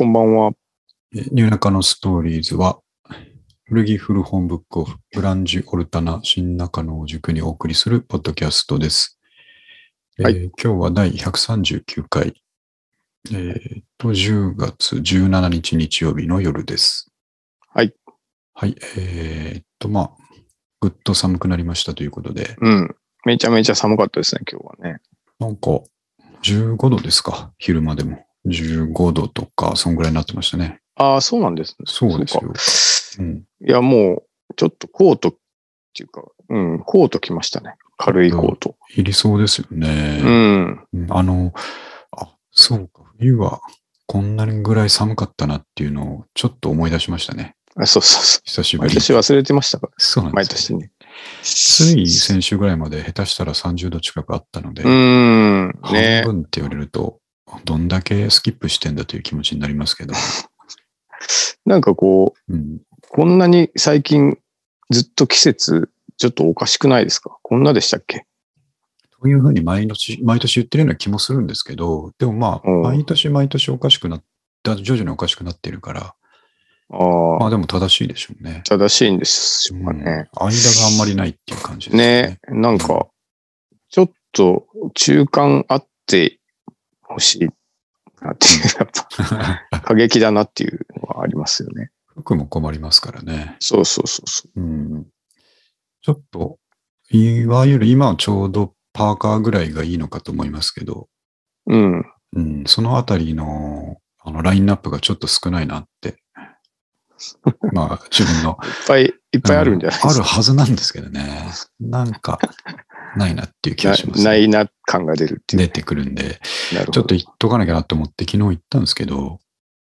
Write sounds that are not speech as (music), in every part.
こんばんは。えニューナカのストーリーズは、古着古本ブックオフ、ブランジオルタナ新中野を塾にお送りするポッドキャストです。えーはい今日は第139回、えーと、10月17日日曜日の夜です。はい。はい。えーっと、まあ、ぐっと寒くなりましたということで、うん。めちゃめちゃ寒かったですね、今日はね。なんか、15度ですか昼間でも。15度とか、そんぐらいになってましたね。ああ、そうなんですね。そうですよかうん。いや、もう、ちょっとコートっていうか、うん、コート着ましたね。軽いコート。いりそうですよね。うん。うんあの、あ、そうか、冬はこんなにぐらい寒かったなっていうのをちょっと思い出しましたね。あそうそうそ久しう。ぶりに。毎年忘れてましたから、そうなんですよ。毎年ね。つい先週ぐらいまで下手したら30度近くあったので、うーん。半ね分って言われると、どんだけスキップしてんだという気持ちになりますけど。(laughs) なんかこう、うん、こんなに最近ずっと季節、ちょっとおかしくないですか？こんなでしたっけ？というふうに毎年、毎年言ってるような気もするんですけど、でもまあ、うん。毎年毎年おかしくなった、徐々におかしくなってるから、ああ、まあでも正しいでしょうね。正しいんですしょうん。ね。間があんまりないっていう感じですねなんか、ちょっと中間あってほしいなっていう、やっぱ (laughs) 過激だなっていうのはありますよね。服も困りますからね。そうそうそうそうん。ちょっと、いわゆる今はちょうどパーカーぐらいがいいのかと思いますけど、う。うん。うん、そのあたりの、あの、ラインナップがちょっと少ないなって。(laughs) まあ、自分の。いっぱいいっぱいあるんじゃないですか。あるはずなんですけどね。なんか、ないなっていう気がします、なないな感が出るっていう。出てくるんで、なるほど。ちょっと言っとかなきゃなと思って昨日行ったんですけど、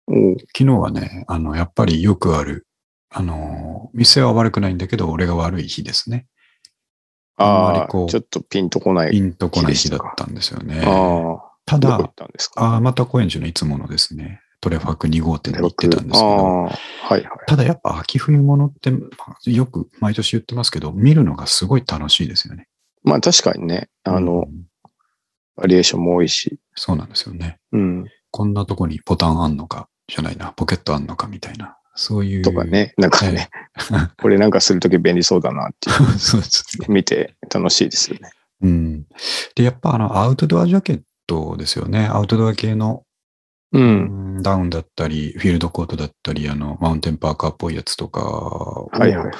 昨日はね、あの、やっぱりよくある、あの、店は悪くないんだけど、俺が悪い日ですね。あんまりこうちょっとピンとこない。ピンとこない日だったんですよね。ああ、ただ、たあまた高円寺のいつものですね、トレファーク2号店に行ってたんですけど、はいはい。ただやっぱ秋冬物って、まあよく毎年言ってますけど、見るのがすごい楽しいですよね。まあ確かにね、あの、うんバリエーションも多いし。そうなんですよね。うん。こんなとこにボタンあんのか、じゃないな、ポケットあんのかみたいな、そういう。とかね、なんかね、(laughs) これなんかするとき便利そうだなっていう。そうですね。見て楽しいですよね。うん。で、やっぱあの、アウトドアジャケットですよね。アウトドア系のう。うんんダウンだったり、フィールドコートだったり、あの、マウンテンパーカーっぽいやつとかをはいはい。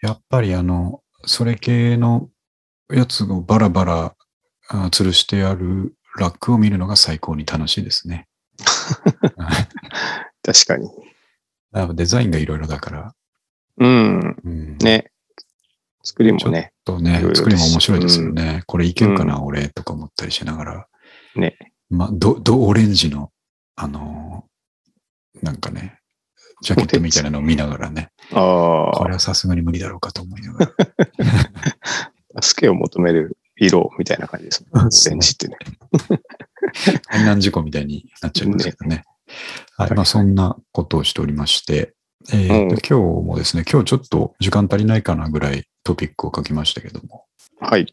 やっぱりあの、それ系のやつをバラバラあ吊るしてあるラックを見るのが最高に楽しいですね。(laughs) 確かに。デザインがいろいろだから。うん。うん、ね。作りもね。とねいろいろです作りも面白いですよね。これいけるかな、俺とか思ったりしながら。ね。まあ、ド、ドオレンジの、あのーなんかね、ジャケットみたいなのを見ながらね、あこれはさすがに無理だろうかと思いながら。(laughs) あ、助けを求める色みたいな感じですね。(laughs) オレンジってね。(laughs) 海難事故みたいになっちゃいますけどね。はい。まあ、そんなことをしておりまして、えーとうん今日もですね、今日ちょっと時間足りないかなぐらいトピックを書きましたけども。はい。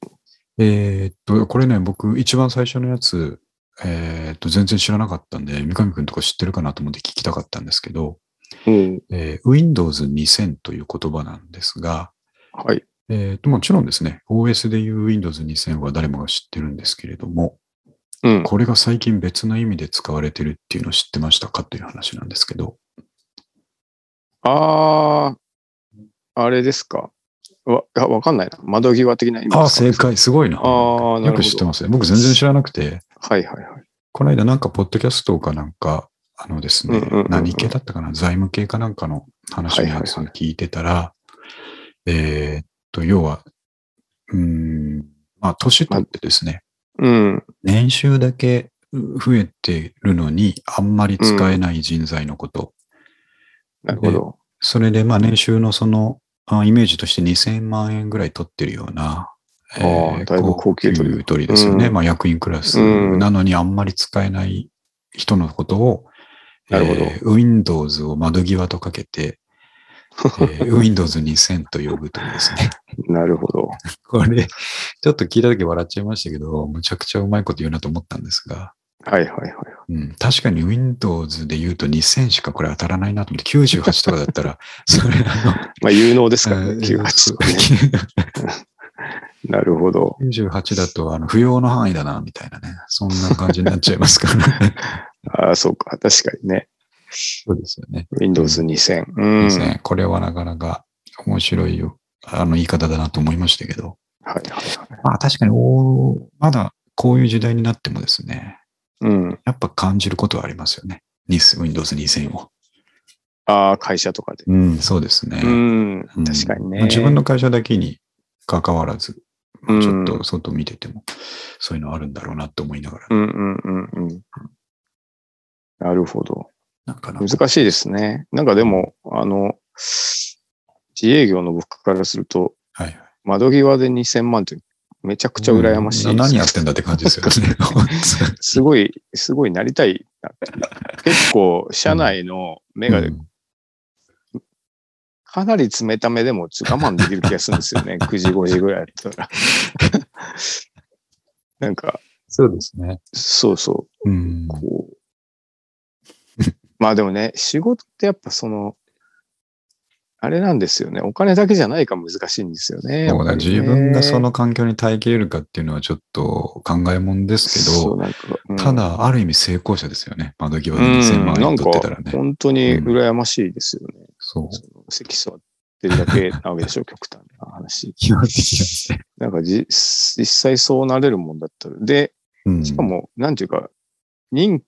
えーっと、これね、僕一番最初のやつ、えーっと、全然知らなかったんで、三上くんとか知ってるかなと思って聞きたかったんですけど、うん。えー Windows 2000という言葉なんですが、はい。えーっと、もちろんですね、OS でいう Windows 2000は誰もが知ってるんですけれども、うん。これが最近別の意味で使われてるっていうのを知ってましたかという話なんですけど。ああ、あれですか？わ、あわかんないな。窓際的な意味ですか？ああ、正。解。すごいな。あーなよく知ってますね。僕全然知らなくて、はいはいはい。この間なんかポッドキャストかなんか、あのですね、うんうんうんうん何系だったかな？財務系かなんかの話を聞いてたら、えーっと、要は、うーん、まあ、年取ってですね、うん。年収だけ増えてるのに、あんまり使えない人材のこと。なるほど。それで、まあ、年収のその、あイメージとして2000万円ぐらい取ってるような、あーだいぶ高級取り取りですよね。うんまあ、役員クラスうんなのにあんまり使えない人のことを、なるほどえー Windows を窓際とかけて、えー Windows 2000と呼ぶというですね。(laughs) なるほど。これ、ちょっと聞いたとき笑っちゃいましたけど、むちゃくちゃうまいこと言うなと思ったんですが、はいはいはい。うん、確かに Windows で言うと2000しかこれ当たらないなと思って、98とかだったら、(laughs) それあまあ有能ですからの、ね、98そうとかね。なるほど。98だとあの不要の範囲だな、みたいなね。そんな感じになっちゃいますからね。(laughs) ああ、そうか。確かにね。そうですよね。Windows 2000。うん。2000これはなかなか面白いよ。あの言い方だなと思いましたけど。はいはいはい。まあ確かにおー、まだこういう時代になってもですね、うん。やっぱ感じることはありますよね。2000 Windows 2000を。ああ、会社とかで。うん、そうですね。うん。うん確かにね。まあ自分の会社だけに関わらず、うんちょっと外見てても、そういうのあるんだろうなって思いながら、うんうんうんうん。なるほど。なんかな難しいですね。なんかでも、あの、自営業の僕からすると、はいはい。窓際で2000万ってめちゃくちゃ羨ましいうん何やってんだって感じですよね。(laughs) すごい、すごいなりたい。結構、社内の目がうんかなり冷ためでも我慢できる気がするんですよね。(laughs) 9時、5時ぐらいだったら。(laughs) なんか、そうですね。そうそう。うん。こう。まあでもね、仕事ってやっぱその、あれなんですよね。お金だけじゃないから難しいんですよね。自分がその環境に耐えきれるかっていうのはちょっと考えもんですけど、うんただ、ある意味成功者ですよね。窓際でうん、2000万円取ってたらね。本当に羨ましいですよね。そう。その席座ってるだけなわけでしょ、(laughs) 極端な話。基本的。なんかじ実際そうなれるもんだったら。で、うんしかも、なんていうか、任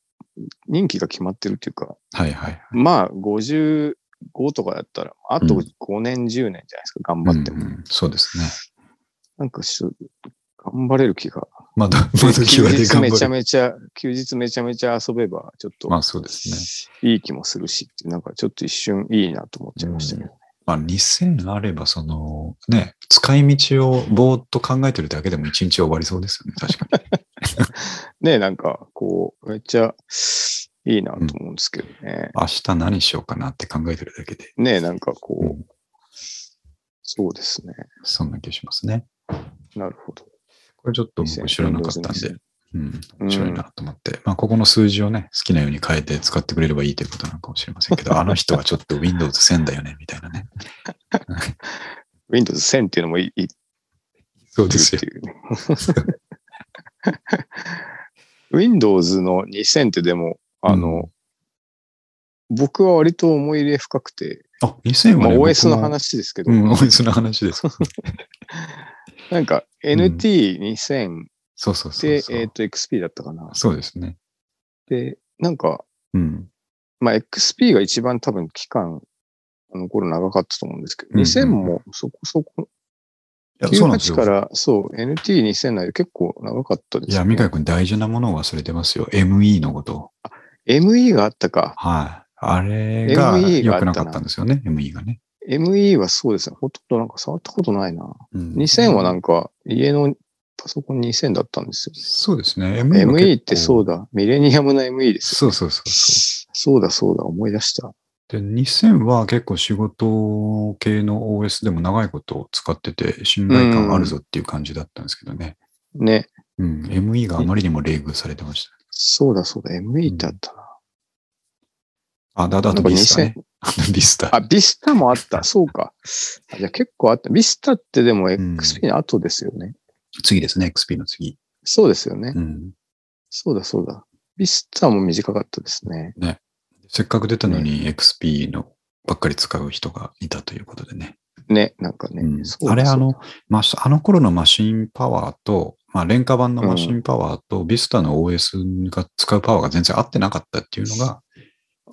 任期が決まってるっていうか、はいはい。まあ、55とかだったら、あと5年、10年じゃないですか、頑張っても。うんうんそうですね。なんかしょ、頑張れる気が。まだ、窓休際で日めちゃ。めちゃ、休日めちゃめちゃ遊べば、ちょっとまあそうですいい気もするし、なんかちょっと一瞬いいなと思っちゃいましたけど。まあ2000あれば、その、ね、使い道をぼーっと考えてるだけでも一日終わりそうですよね。確かに。(laughs) (laughs) ねなんか、こう、めっちゃいいなと思うんですけどね。明日何しようかなって考えてるだけで。ねなんかこう、うんそうですね。そんな気しますね。なるほど。これちょっと僕知らなかったん2000で、うん、面白いなと思って、まあ、ここの数字をね、好きなように変えて使ってくれればいいということなのかもしれませんけど、(laughs) あの人はちょっと Windows 1000だよね、みたいなね。Windows 1000っていうのもいいそうっていうね。(laughs) (laughs) Windows の2000ってでも、あの、僕は割と思い入れ深くて、あ、2000まあはね、OS の僕も。話ですけど、うん、OS の話です。なんか NT2000 そうそうそうで、そう。えっ、と XP だったかな。そうですね。で、なんか、うん。まあ XP が一番多分期間、あの頃長かったと思うんですけど、うんうん2000もそこそこ、98かよ。ら、そう、NT2000 内で結構長かったですいや、よ、三上君大事なものを忘れてますよ。ME のこと。ME があったか。はい。あれが ME 良くなかったんですよね、ME がね。ME はそうですね。ほとんどなんか触ったことないな。うん2000はなんか家のパソコン2000だったんですよ。そうですね。ME ってそうだ。だ。ミレニアムの ME ですよ。そうそうそうそう。そうだそうだ。思い出した。で、2000は結構仕事系の OS でも長いこと使ってて、信頼感あるぞっていう感じだったんですけどね。ね。うん。ME があまりにも冷遇されてました。そうだそうだ。ME ってあったな。あ、だ、だなんかとビスタね2000。(laughs) あとビスタ。あ、ビスタもあった。(laughs) そうか。あじゃあ結構あった。ビスタってでもん XP の後ですよね。次ですね、XP の次。そうですよね。うん。そうだそうだ。ビスタも短かったですね。せっかく出たのに XP のばっかり使う人がいたということでね。ね、なんかね。うんあれ、あの、マシあの頃のマシンパワーと、まあ、廉価版のマシンパワーと、ビスタの OS が使うパワーが全然合ってなかったっていうのが、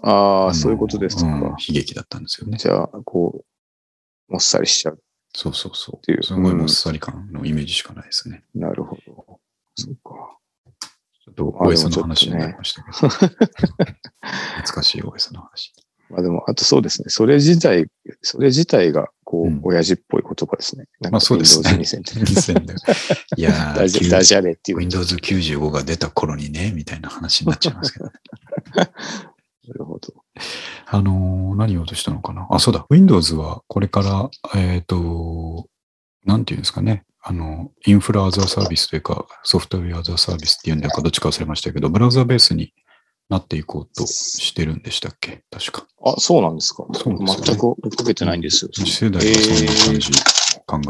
ああ、あのそういうことですか。うん悲劇だったんですよね。じゃあ、こう、もっさりしちゃう。そうそうそっていうう。すごいうんもっさり感のイメージしかないですね。なるほど。そうか。ちょっと OS の話になりましたけど。(laughs) 懐かしい OS の話。まあでも、あとそうですね。それ自体、それ自体が、こう、うん親父っぽい言葉ですね。まあそうですね Windows 2000って。2000でいやーダジダジャレっていう。Windows 95が出た頃にね、みたいな話になっちゃいますけど。(laughs) なるほど。あのー何を落としたのかなあ、そうだ。Windows はこれから、えっ、と、なんていうんですかね。あの、インフラアザーサービスというか、ソフトウェアアザーサービスっていうんだかどっちか忘れましたけど、ブラウザベースになっていこうとしてるんでしたっけ？確か。あ、そうなんですか。そうですね全く追っかけてないんですよ。次世代はそんな感じ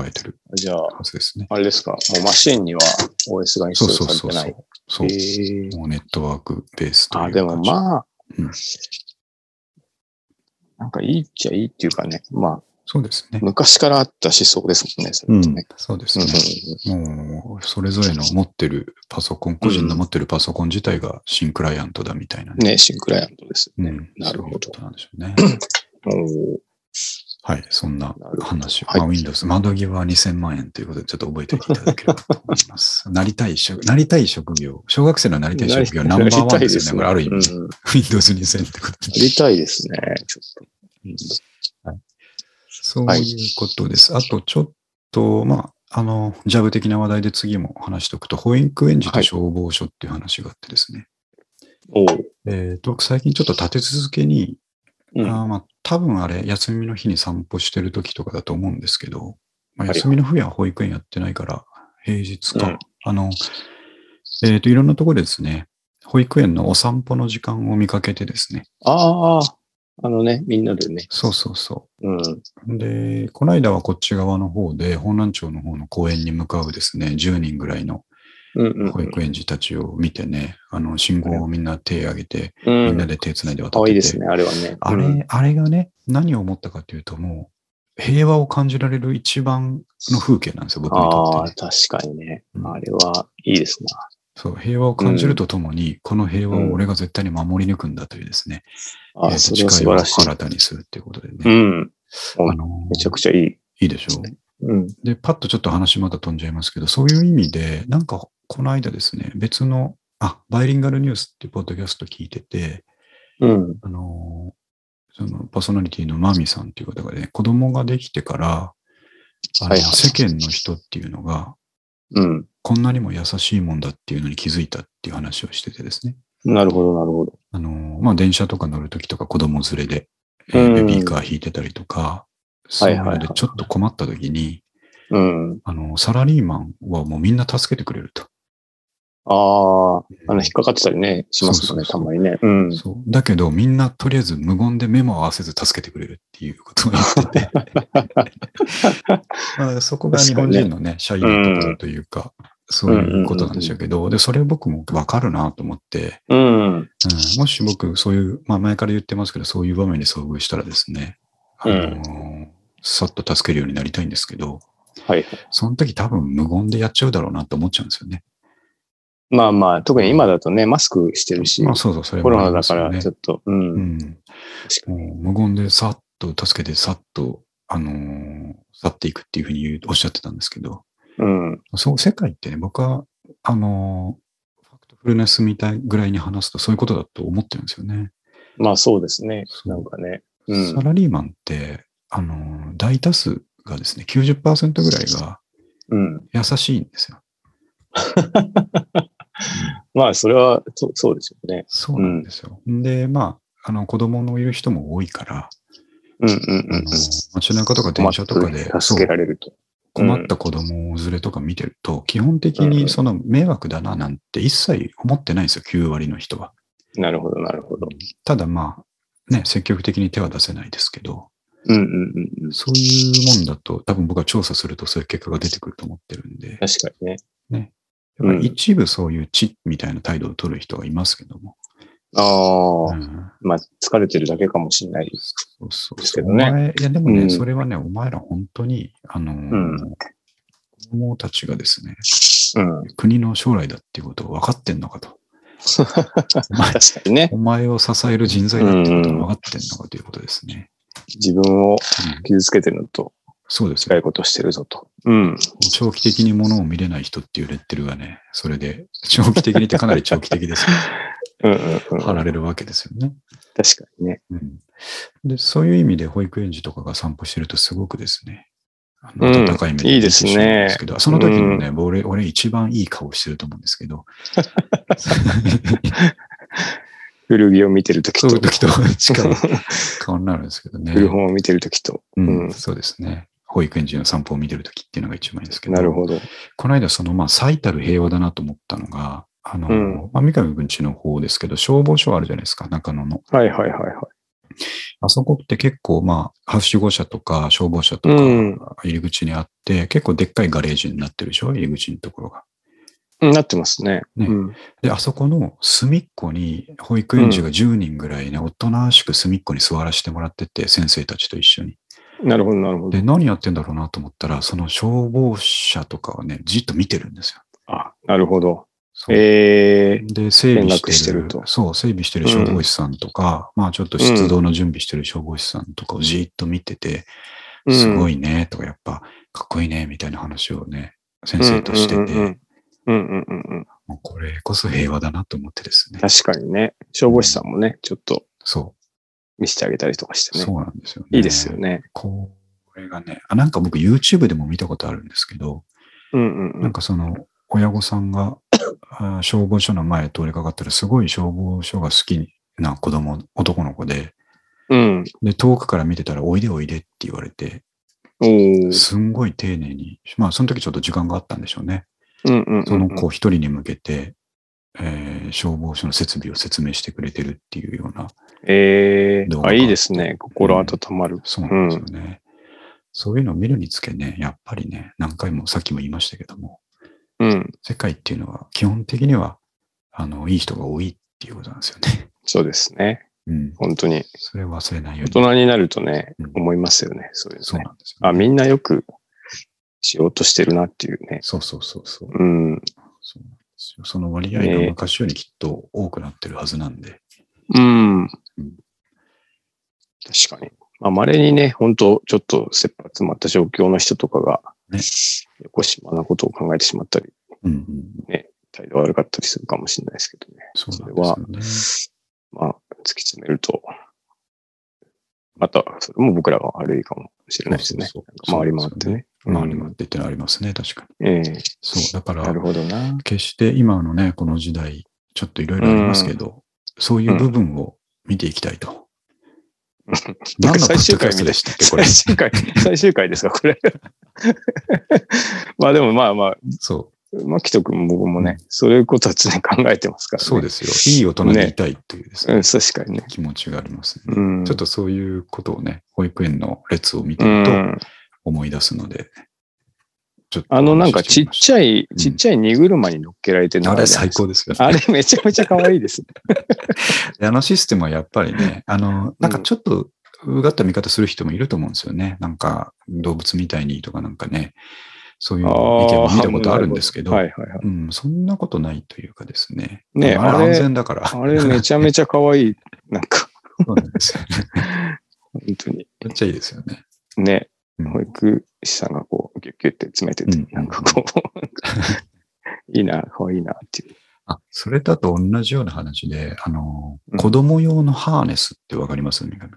考えてるじゃあ、はずですね。あれですか。もうマシンには OS がインストールされてない。そうそうそう。そう。えーもうネットワークベースというあ、でもあ、まあ、うんなんかいいっちゃいいっていうかね。まあ、そうですね。昔からあった思想ですもんね。そうんれってね。そうですうんね。もう、それぞれの持ってるパソコン、個人の持ってるパソコン自体が新クライアントだみたいなね。ね、シンクライアントです。うん。なるほどそうなんでしょうね。はい。そんな話を。はいまあ、Windows、窓際2000万円ということで、ちょっと覚えておいていただければと思います。(laughs) なりたい職、なりたい職業、小学生のなりたい職業ナンバーワンですよね。これある意味。うん (laughs) Windows 2000ってことで。やりたいですね。ちょっと。うんそういうことです。あと、ちょっと、まあ、あの、ジャブ的な話題で次も話しておくと、保育園児と消防署っていう話があってですね。おうえっ、と、僕最近ちょっと立て続けに、うんあーまあ、多分あれ、休みの日に散歩してる時とかだと思うんですけど、まあ、はい休みの日は保育園やってないから、平日か。うんあの、えっ、と、いろんなところでですね、保育園のお散歩の時間を見かけてですね。ああ、あのね、みんなでね。そうそうそうん。う。で、この間はこっち側の方で、本南町の方の公園に向かうですね、10人ぐらいの保育園児たちを見てね、あの、信号をみんな手挙げて、うん。みんなで手繋いで渡ってて、かわいいですね、あれはね。あれ、うんあれがね、何を思ったかというと、もう、平和を感じられる一番の風景なんですよ、僕にとああ、って、ね。確かにね。うんあれはいいですな。そう、平和を感じるとともに、この平和を俺が絶対に守り抜くんだというですね、えーああ、とそれは素誓いを。新たにするっていうことでうね。ん。あのめちゃくちゃいい。いいでしょ？う。うん。で、パッとちょっと話また飛んじゃいますけど、そういう意味で、なんか、この間ですね、別の、あ、バイリンガルニュースっていうポッドキャスト聞いてて、うん。あの、そのパーソナリティのマミさんっていう方がね、子供ができてから、あのはいはい世間の人っていうのが、うん。こんなにも優しいもんだっていうのに気づいたっていう話をしててですね。なるほど、なるほど。あの、まあ、電車とか乗るときとか子供連れで、えうんーベビーカー引いてたりとか、そういうはいはいはいのでちょっと困ったときに、うん。あの、サラリーマンはもうみんな助けてくれると。ああ、あの、引っかかってたりね、しますもんね、たまにね。うん。そう。だけど、みんなとりあえず無言で目も合わせず助けてくれるっていうことを言ってて。(laughs) まあ、そこが日本人のね、社員のところというか、そういうことなんでしょうけど、で、それ僕もわかるなと思って、うん。うん、もし僕、そういう、まあ前から言ってますけど、そういう場面に遭遇したらですね、あのーさっと助けるようになりたいんですけど、はい。その時多分無言でやっちゃうだろうなと思っちゃうんですよね。まあまあ、特に今だとね、マスクしてるし、まあそうそう、それコもロナだから、ちょっと、うん。うん。確かに。もう無言でさっと助けてさっと、あのー去っていくっていうふうに言うおっしゃってたんですけど、うん。そう、世界ってね、僕は、あのーファクトフルネスみたいぐらいに話すとそういうことだと思ってるんですよね。まあそうですね。なんかね。うんサ。ラリーマンって、あのー大多数がですね、90%ぐらいがうん。優しいんですよ。(laughs) まあ、それは、そそうですよね。そうなんですよ。で、まあ、あの、子供のいる人も多いから、うんうんうん。街中とか電車とかで、困って助けられると。困った子供連れとか見てると、基本的にその迷惑だななんて一切思ってないんですよ、9割の人は。なるほど、なるほど。ただまあ、ね、積極的に手は出せないですけど、うんうんうんうん。そういうもんだと、多分僕は調査するとそういう結果が出てくると思ってるんで、確かにね。や一部そういう知みたいな態度を取る人がいますけども、ああ、うんまあ、疲れてるだけかもしれない。そうそうですけどねお前いや、でもね、うんそれはね、お前ら本当に、あの子供たちがですね、うん。国の将来だっていうことを分かってんのかと。(laughs) お前確かにね。お前を支える人材だってことが分かってんのかということですね。自分をうん傷つけてるのとそうですいことしてるぞと。うん。長期的にものを見れない人っていうレッテルがね、それで、長期的にってかなり長期的ですけ (laughs) うんうんうん。ど、貼られるわけですよね。確かにね。うん、でそういう意味で保育園児とかが散歩してるとすごくですね、あうんの温かい目でいいですねけど、その時にね、俺、俺一番いい顔してると思うんですけど、(laughs) 古着を見てるときとそういう、時と近い (laughs) 顔になるんですけどね。古本を見てるときと。うんうんそうですね。保育園児の散歩を見てるときっていうのが一番いいんですけど、なるほど。この間その、まあ、最たる平和だなと思ったのが、あの、うんまあ、三上くんちの方ですけど、消防署あるじゃないですか、中野の。はいはいはいはい。あそこって結構、まあ、はしご車とか消防車とかうん入り口にあって、結構でっかいガレージになってるでしょ？入り口のところが。うんなってますね。ねうん。で、あそこの隅っこに保育園児が10人ぐらいね、おとなしく隅っこに座らせてもらってて、先生たちと一緒に。なるほどなるほどで、。何やってんだろうなと思ったら、その消防車とかをね、じっと見てるんですよ。あ、なるほど。ええで、整備見してる。てるとそう、整備してる消防士さんとか、まあちょっと出動の準備してる消防士さんとかをじーっと見てて、うんすごいね、とか、やっぱ、かっこいいね、みたいな話をね、先生としてて、うんうんうんうんうんうん。もうこれこそ平和だなと思ってですね。確かにね。消防士さんもね、ちょっとそ見せてあげたりとかしてう、ね。そうなんですよね。いいですよ。ね。これがね、あ、なんか僕 YouTube でも見たことあるんですけど、うんうんうなんん。かその、親御さんがあ消防署の前通りかかったら、すごい消防署が好きな子供、男の子で、うん。で、遠くから見てたら、おいでおいでって言われて、すんごい丁寧に、まあ、その時ちょっと時間があったんでしょうね。うんうんうん。その子一人に向けて、えー消防署の設備を説明してくれてるっていうような、ええあ、いいですね。心温まる。そうなんですよね。そういうのを見るにつけね、やっぱりね、何回もさっきも言いましたけども、うん。世界っていうのは基本的には、あの、いい人が多いっていうことなんですよね。そうですね。うん。本当に。それを忘れないよう大に。人になるとねうん、思いますよね。そういうのね。そうなんですよ、あ、みんなよくしようとしてるなっていうね。そうそうそうそう。うん。そうなんですよその割合がね昔よりきっと多くなってるはずなんで。うん。確かに。まあ、稀にね、本当ちょっと切羽詰まった状況の人とかが、ねよこしまなことを考えてしまったり、うんうん。態度悪かったりするかもしれないですけどね。そうなんですよね。まあ、突き詰めると、また、それも僕らが悪いかもしれないですね。そうそうそう回り回ってね。回り回ってってのありますね、確かに。ええそう、だからなる、ほどな。決して今のね、この時代、ちょっといろいろありますけど、そういう部分を見ていきたいと。何の最終回でしたっけ、これ？最。終回、最終回ですか、これ。(laughs) まあでもまあまあ、そマキト君も僕もね、うんそういうことは常に考えてますかう、らね。そうですよ。いい大人でいたいというですね、うん、確かにね。気持ちがありますね。うん。ちょっとそういうことをね、保育園の列を見てうるとん。思い出すので、ちょっとあのなんかちっちゃい、うんちっちゃい荷車に乗っけられてるのあれ最高ですよね。あれめちゃめちゃ可愛いです。で (laughs) あのシステムはやっぱりね、あの、なんかちょっと、うがった見方する人もいると思うんですよね。なんか、動物みたいにとかなんかね、そういう意見も見たことあるんですけど、はいはいはい。うん、そんなことないというかですね。ねあれ安全だから。あれめちゃめちゃ可愛い。なんか、(laughs) そうなんですよね。(laughs) 本当に。めっちゃいいですよね。ね、うん保育士さんがこう、ギュッギュッて詰めてて、うんなんかこう、(laughs) いいな、可愛いなっていう。あ、それだと同じような話で、あの、うん子供用のハーネスってわかります？三上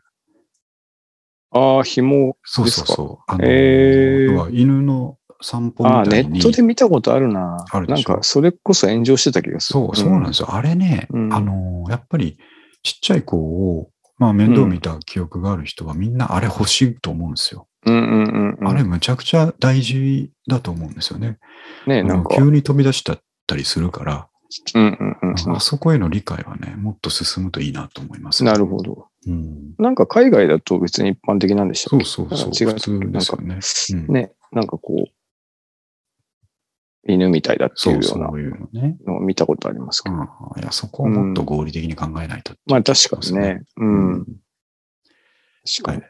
ああ、紐そうですか？そうそう。あの、へー犬の散歩ああ、みたいに。ネットで見たことあるな。あるなんか、それこそ炎上してた気がする。そう、そうなんですよ。あれね、うんあの、やっぱりちっちゃい子を、まあ面倒見た記憶がある人はみんなあれ欲しいと思うんですよ。うんうんうんうん。あれむちゃくちゃ大事だと思うんですよね。ね、なんか、急に飛び出したりするから、うんうんうんあそこへの理解はね、もっと進むといいなと思います、うん。なるほど。うん。なんか海外だと別に一般的なんでしたそっけ？うそうそう。違う普通ですよね。うんね、なんかこう、犬みたいだってそいううようなそういうのを見たことありますけど。うん、いや、そこをもっと合理的に考えないと。まあ確かにね。うん。うん確かに。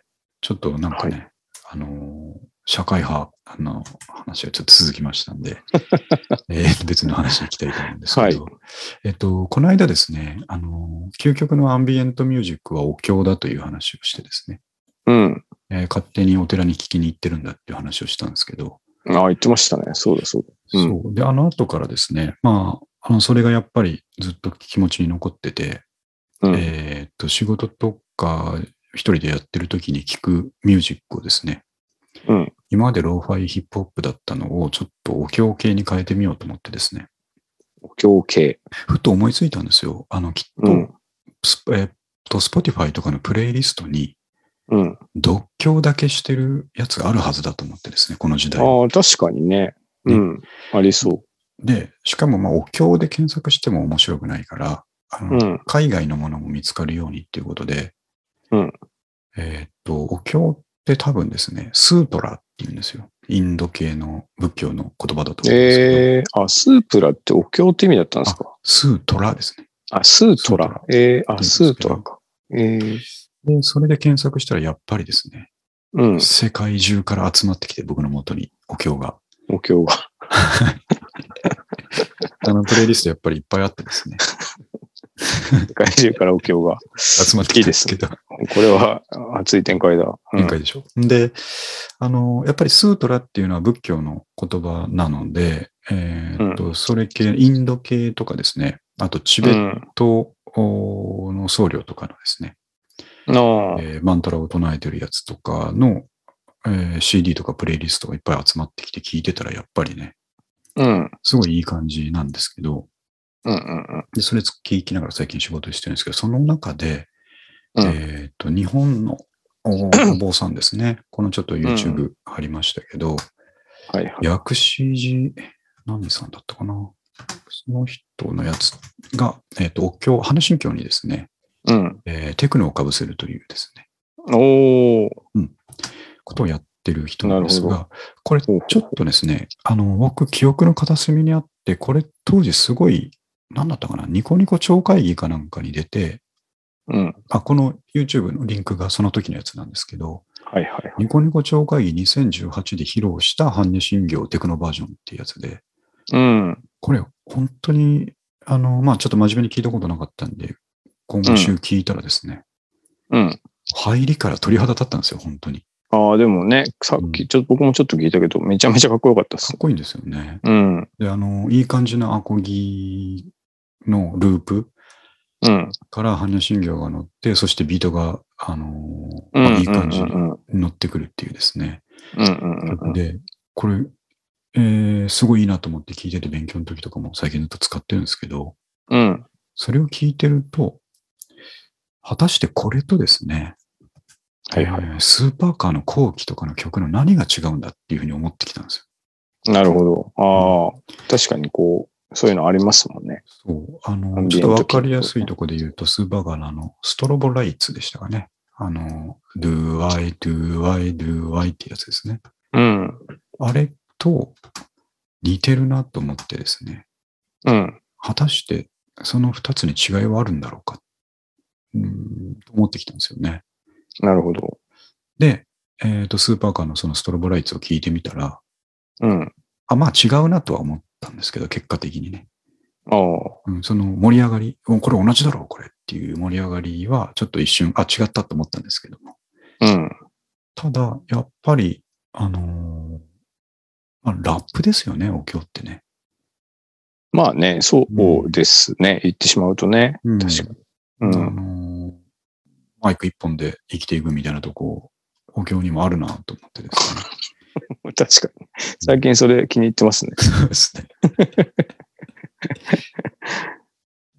ちょっとなんかね、あのー社会派の話がちょっと続きましたんで、(laughs) えー別の話に行きたいと思うんですけど、えっと、この間ですね、あのー究極のアンビエントミュージックはお経だという話をしてですね、うん。えー勝手にお寺に聞きに行ってるんだっていう話をしたんですけど、ああ、言ってましたね。そうだそうだ。うんそう。で、あの後からですね、まあ、あの、それがやっぱりずっと気持ちに残ってて、うん。えーっと、仕事とか一人でやってる時に聞くミュージックをですね、うん今までローファイヒップホップだったのをちょっとお経系に変えてみようと思ってですね、お経系。ふと思いついたんですよ。あの、きっと、うん。スえーっと、Spotify とかのプレイリストに、うん。独協だけしてるやつがあるはずだと思ってですね、この時代。ああ、確かにね。うん。ありそで、しかもまあ、お経で検索しても面白くないから、あのうん海外のものも見つかるようにっていうことで、うんえーっと、お経って多分ですね、スートラって言うんですよ。インド系の仏教の言葉だとう。思うんですけど、ええあ、スープラってお経って意味だったんですか？スートラですね。あ、スートララ。ええあ、スートラか。ええで、それで検索したらやっぱりですね、うん。世界中から集まってきて僕の元にお経が。お経が。(laughs) あのプレイリストやっぱりいっぱいあってですね、世界中からお経が。集まってきてけど、これは熱い展開だ。うん展開でしょ。で、あの、やっぱりスートラっていうのは仏教の言葉なので、えーっと、それ系、インド系とかですね、あとチベットの僧侶とかのですね、うん。えーマントラを唱えてるやつとかの、えー CD とかプレイリストがいっぱい集まってきて聞いてたらやっぱりね、うん。すごいいい感じなんですけど、うんうんで、それ聞きながら最近仕事してるんですけど、その中で、うん。うん。えっ、と、日本のお (clears throat) お坊さんですね。このちょっと YouTube 貼りましたけど、はいはい。薬師寺、何さんだったかなその人のやつが、えっ、と、お経、花神経にですね、うん。えーテクノをかぶせるというですね、おー。ことをやってる人なんですが、これちょっとですね、あの、僕、記憶の片隅にあって、これ当時すごい、何だったかな？ニコニコ超会議かなんかに出て、うん。あ、この YouTube のリンクがその時のやつなんですけど、はいはいはい。ニコニコ超会議2018で披露した般若心経テクノバージョンっていうやつで、うん。これ本当に、あの、まあちょっと真面目に聞いたことなかったんで、今週聞いたらですね、うん。入りから鳥肌立ったんですよ、本当に。ああ、でもね、さっうんき、ちょっと僕もちょっと聞いたけど、めちゃめちゃかっこよかったっすかっ。こいいんですよね。うん。で、あの、いい感じのアコギのループうん。から般若心経が乗って、そしてビートが、あのうん。まあいい感じにうん。うん。乗ってくるっていうですね。うん。うん。うん。で、これ、えーすごいいいなと思って聞いてて勉強の時とかも最近ずっと使ってるんですけど、うん。それを聞いてると、果たしてこれとですね、はいはい。えースーパーカーの後期とかの曲の何が違うんだっていうふうに思ってきたんですなるほど。ああ、確かにこう、そういうのありますもんね。よ。そう。あアの、ちょっとわかりやすいところで言うと、スーパーカーのあの、ストロボライツでしたかね。あの、do I, do I, do I ってやつですね。うん。あれと似てるなと思ってですね。うん。果たしてその二つに違いはあるんだろうか。うーん、と思ってきたんですよね。なるほど。で、えっ、と、スーパーカーのそのストロボライツを聞いてみたら、うん。あ、まあ違うなとは思ったんですけど、結果的にね。ああ。うん、その盛り上がり、おこれ同じだろう、これっていう盛り上がりは、ちょっと一瞬、あ、違ったと思ったんですけども。うん。ただ、やっぱり、あのーまあ、ラップですよね、お経ってね。まあね、そうですね。言ってしまうとね。うん確かに。うあん。のーマイク一本で生きていくみたいなとこ、お経にもあるなと思ってですね。(laughs) 確かに。最近それ気に入ってますね。そうですね。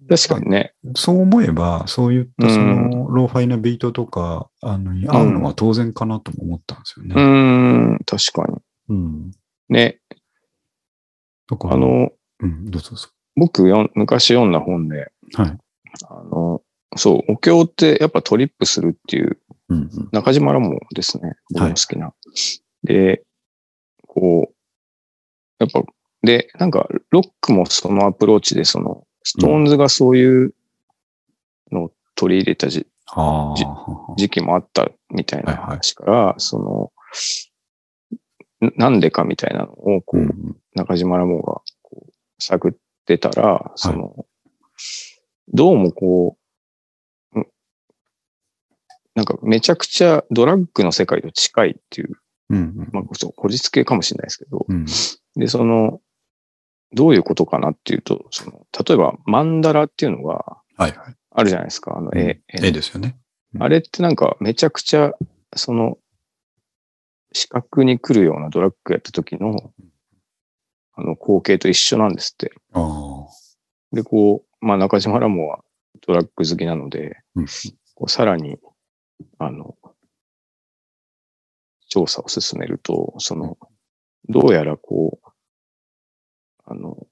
確かにね。そう思えば、そういったその、ローファイなビートとか、あの、に合うのは当然かなとも思ったんですようね。ん。確かに。うん。ね。だから、あ、の、うん、どうぞどうぞ。僕よん昔読んだ本で、はい。あの、そう、お経ってやっぱトリップするっていう、うん、うん。中島らもですね、僕の好きな。で、こう、やっぱ、で、なんか、ロックもそのアプローチで、その、ストーンズがそういうのを取り入れたじじああ、時期もあったみたいなはいはい。話から、その、ななんでかみたいなのを、こう、うん。中島らもがこう探ってたら、その、どうもこう、うんなんかめちゃくちゃドラッグの世界と近いっていう、うん。まあ、そう、こじつけかもしれないですけど、うん。で、その、どういうことかなっていうと、その、例えば、マンダラっていうのがはいはい。あるじゃないですか、あの絵。絵ですよね。あれってなんかめちゃくちゃ、その、視覚に来るようなドラッグやった時の、あの、光景と一緒なんですって。で、こう、まあ中島らもはドラッグ好きなので、うん。こうさらに、あの、調査を進めると、その、どうやらこう、あの、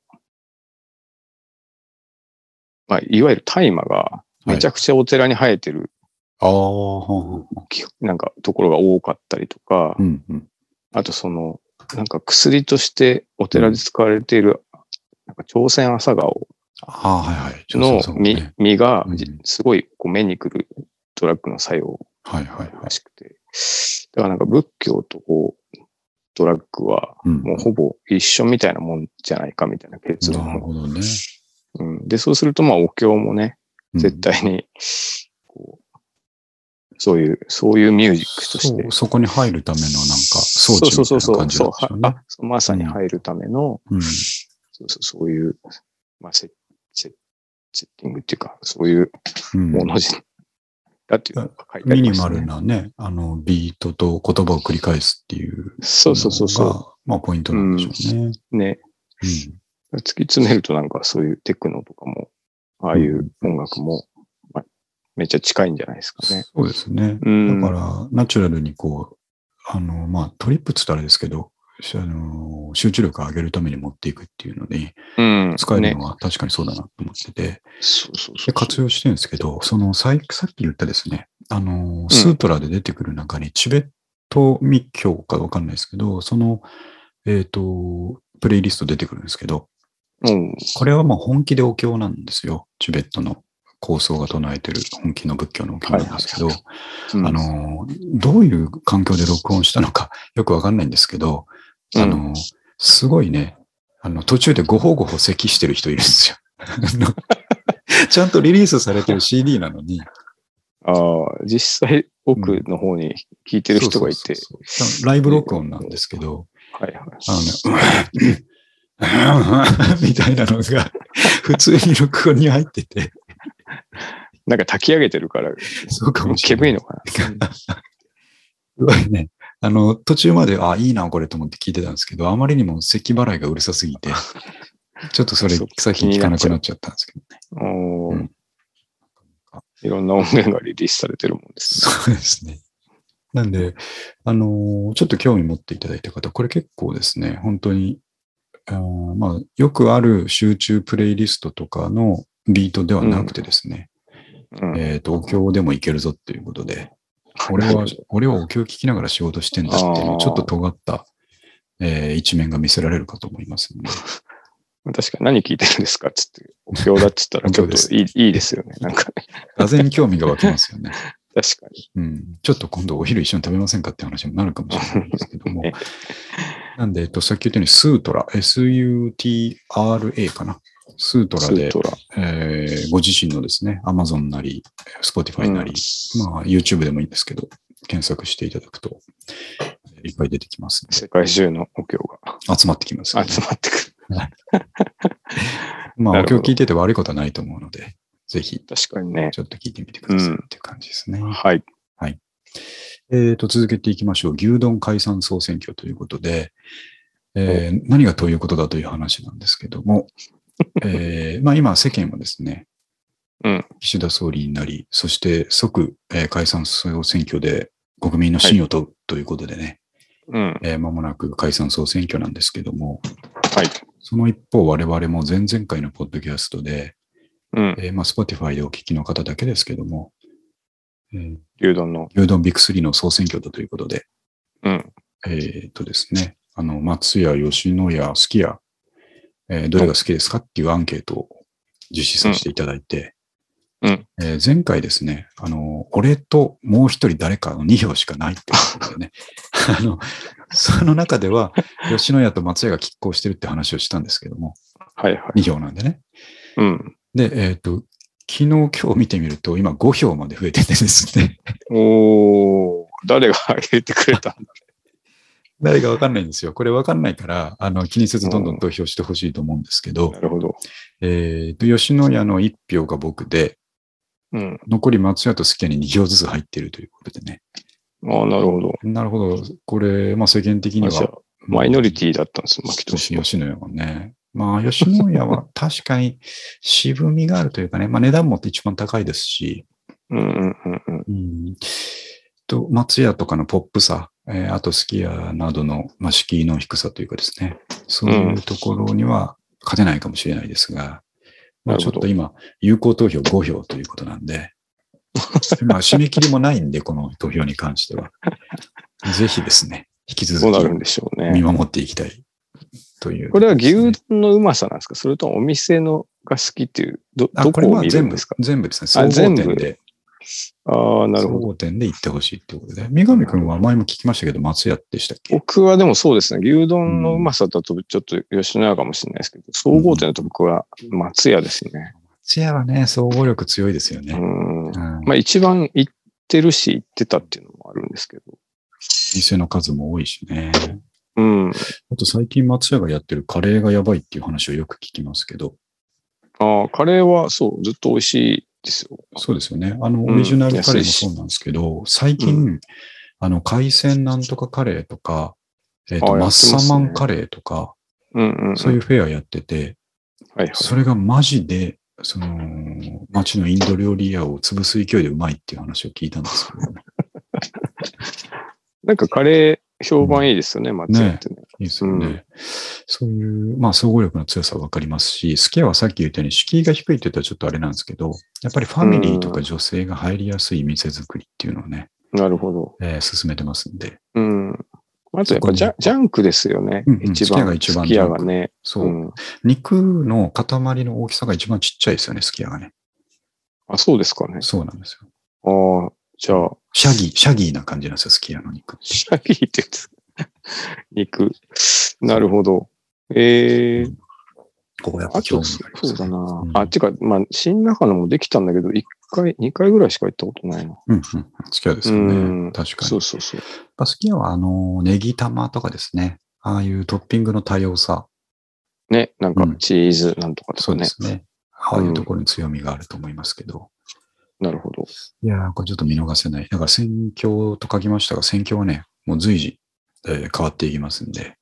まあ、いわゆる大麻がめちゃくちゃお寺に生えてる、ああ、ほうほうほなんかところが多かったりとか、ううんうん。あとその、なんか薬としてお寺で使われている、なんか朝鮮朝顔ああ、はいはい。の実がうんすごいこう目にくるドラッグの作用はいはいはいら。しくて、だからなんか仏教とこう、ドラッグはうん。もうほぼ一緒みたいなもんじゃないかみたいな結論。も。なるほどね。うん、で、そうするとまあお経もね、うん。絶対に、こう、そういう、そういうミュージックとして。そう、そこに入るためのなんか装置そうそうそうそう、みたいな感じなそうんでしょうね。あそうまさに入るための、うん。そうそうそういう、まあセ、セセッティングっていうか、そういううん。ものじ、だっていうのが書いてあミニマりましたねルなね、あの、ビートと言葉を繰り返すっていうそうそうそうそのがまあ、ポイントなんでしょうね。う。ね。うん突き詰めるとなんかそういうテクノとかも、ああいう音楽も、まあ、めっちゃ近いんじゃないですかね。そうですね。うん。だから、ナチュラルにこう、あの、まあ、トリップって言ったらあれですけど、しあの集中力を上げるために持っていくっていうのにうん。ね使えるの。は確かにそうだなと思ってて。で活用してるんですけど、そのさっき言ったですね、あの、スートラで出てくる中にチベット密教かわかんないですけど、その、えっ、と、プレイリスト出てくるんですけど、うん。これはまあ本気でお経なんですよ。チベットの構想が唱えてる本気の仏教のお経なんですけど、うんあ、の、どういう環境で録音したのかよくわかんないんですけど、あの、すごいね、あの、途中でごほごほ咳してる人いるんですよ。(laughs) ちゃんとリリースされてる CD なのに、ああ、実際奥の方に聞いてる人がいて、ライブ録音なんですけど、はいはい。あのね、(laughs) みたいなのが普通に録音に入ってて、なんか炊き上げてるから、そうかもしれない。煙いのかな。(laughs) すごいね。あの、途中まで、あ、いいな、これと思って聞いてたんですけど、あまりにも咳払いがうるさすぎて、(laughs) ちょっとそれそう最近聞かなくなっちゃったんですけどね。おーうんいろんな音源がリリースされてるもんですね。そうですね。なんで、あのーちょっと興味持っていただいた方、これ結構ですね、本当に、あーまあ、よくある集中プレイリストとかのビートではなくてですね、うん。えっ、と、お経でもいけるぞっていうことで、俺は、俺はお経を聞きながら仕事してんだっていうちょっと尖った、えー一面が見せられるかと思いますので、(laughs) 確かに何聞いてるんですか？っつって、お経だっつったらちょっといいいいですよね。(laughs) なんかね。俄然興味が湧きますよね。(laughs) 確かに。うん。ちょっと今度お昼一緒に食べませんかって話になるかもしれないんですけどもね。なんで、えっと、さっき言ったように、スートラ、S-U-T-R-A かな。スートラでラ。えーご自身のですね、Amazon なり、Spotify なり、まあ YouTube でもいいんですけど、検索していただくと、いっぱい出てきますんで世界中のお経が集まってきますよね、集まってくる。(laughs) まあ、お経聞いてて悪いことはないと思うので、ぜひ、確かにね。ちょっと聞いてみてくださいうんっていう感じですね。はい。えー、と、続けていきましょう。牛丼解散総選挙ということで、えー何がということだという話なんですけども、えーまあ今世間はですね、うん岸田総理になり、そして即、えー解散総選挙で国民の信を問うということでね、うん。えー間もなく解散総選挙なんですけども、はい。その一方我々も前々回のポッドキャストで、うん。えーまあ Spotify でお聞きの方だけですけども、えー牛丼の。牛丼ビッグ3の総選挙だということで、うん。えっ、とですね、あの、松屋、吉野家、好き家、えーどれが好きですかっていうアンケートを実施させていただいて、うん。えー前回ですね、あの、俺ともう一人誰かの2票しかないってことでね、(laughs) あの、その中では、吉野家と松屋が拮抗してるって話をしたんですけども、はいはい。2票なんでね。うん。で、えっ、と、昨日今日見てみると、今5票まで増えててですね、おー、誰が入れてくれたんだ誰かわかんないんですよ。これわかんないから、あの、気にせずどんどん投票してほしいと思うんですけどな、るほど。えーと、吉野家の1票が僕で、うん。残り松屋とすき家に2票ずつ入っているということでね。ああ、なるほど。なるほど。これ、まあ世間的には。マイノリティだったんですよ、牧吉俊吉野家はね。まあ、吉野家は (laughs) 確かに渋みがあるというかね、まあ値段も一番高いですし、うんうんうんうん。うん、と松屋とかのポップさ、えーあとスキヤなどの、まあ、敷居の低さというかですね、そういうところには勝てないかもしれないですが、まあ、なるほどちょっと今、有効投票5票ということなんで、(laughs) まあ、締め切りもないんで、この投票に関しては。ぜひですね、引き続き。見守っていきたいという、これは牛丼のうまさなんですか？それともお店のが好きっていう、ど、どこをは全部見るんですか、全部ですね。総合あ全部点で、ああ、なるほど。総合点で行ってほしいってことで。三上くんは前も聞きましたけど、松屋でしたっけ？僕はでもそうですね。牛丼のうまさだとちょっと吉野家かもしれないですけど、総合点だと僕は松屋ですね。松屋はね、総合力強いですよね。うん。うんまあ一番行ってるし行ってたっていうのもあるんですけど。店の数も多いしね。うん。あと最近松屋がやってるカレーがやばいっていう話をよく聞きますけど、ああ、カレーはそう、ずっと美味しいですよ。そうですよね。あの、うんオリジナルカレーもそうなんですけど、最近、うあの、海鮮なんとかカレーとか、えっ、と、あマッサマンカレーとか、うんうん、うん。そういうフェアやってて、はいはい。それがマジで、その、街のインド料理屋を潰す勢いでうまいっていう話を聞いたんですけど、ね、(laughs) なんかカレー評判いいですよね、松屋ってね。いいですよね。うんそういう、まあ、総合力の強さはわかりますし、スキヤはさっき言ったように敷居が低いって言ったらちょっとあれなんですけど、やっぱりファミリーとか女性が入りやすい店作りっていうのをね、なるほど。えー進めてますんで、うん。あとやっぱジャジャンクですよね。うんうん一番。すき家が一番すき家がね。そう、うん。肉の塊の大きさが一番ちっちゃいですよね、スキヤがね。あ、そうですかね。そうなんですよ。ああ、じゃあ、シャギー、シャギーな感じなんですよ、スキヤの肉って。シャギーってやつ。(laughs) 肉。なるほど。ええここやっぱあと、興味がありますそうだな。うんあ、てか、まあ、新中野もできたんだけど、1回、2回ぐらいしか行ったことないな。うんうん。スキヤですようねん。確かに。そうそうそう。パスキヤは、あの、ネギ玉とかですね。ああいうトッピングの多様さ。ね、なんかうんチーズなんとかとそうでかね。すね。ああいうところに強みがあると思いますけど。なるほど。いやー、これちょっと見逃せない。だから選挙と書きましたが、選挙はね、もう随時、えー変わっていきますんで、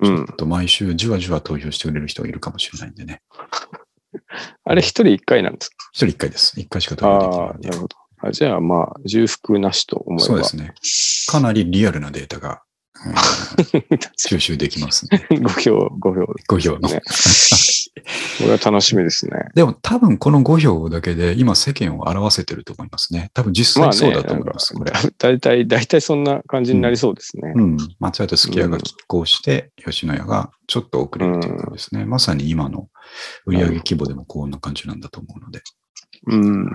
うんちょっ。と毎週じわじわ投票してくれる人がいるかもしれないんでね。(laughs) あれ、一人一回なんですか？一人一回です。一回しか投票できああ、ないんでなる。ほど。あじゃあ、まあ、重複なしと思えば。そうですね。かなりリアルなデータが、(laughs) うん収集できますんで。5票、5票。5票の。ね (laughs) これは楽しみですね。でも多分この5票だけで今世間を表せてると思いますね。多分実際そうだと思います。大体、大体そんな感じになりそうですね。うん。松屋とすき家が拮抗して、吉野家がちょっと遅れるという感じですね。まさに今の売上規模でもこんな感じなんだと思うので。うん。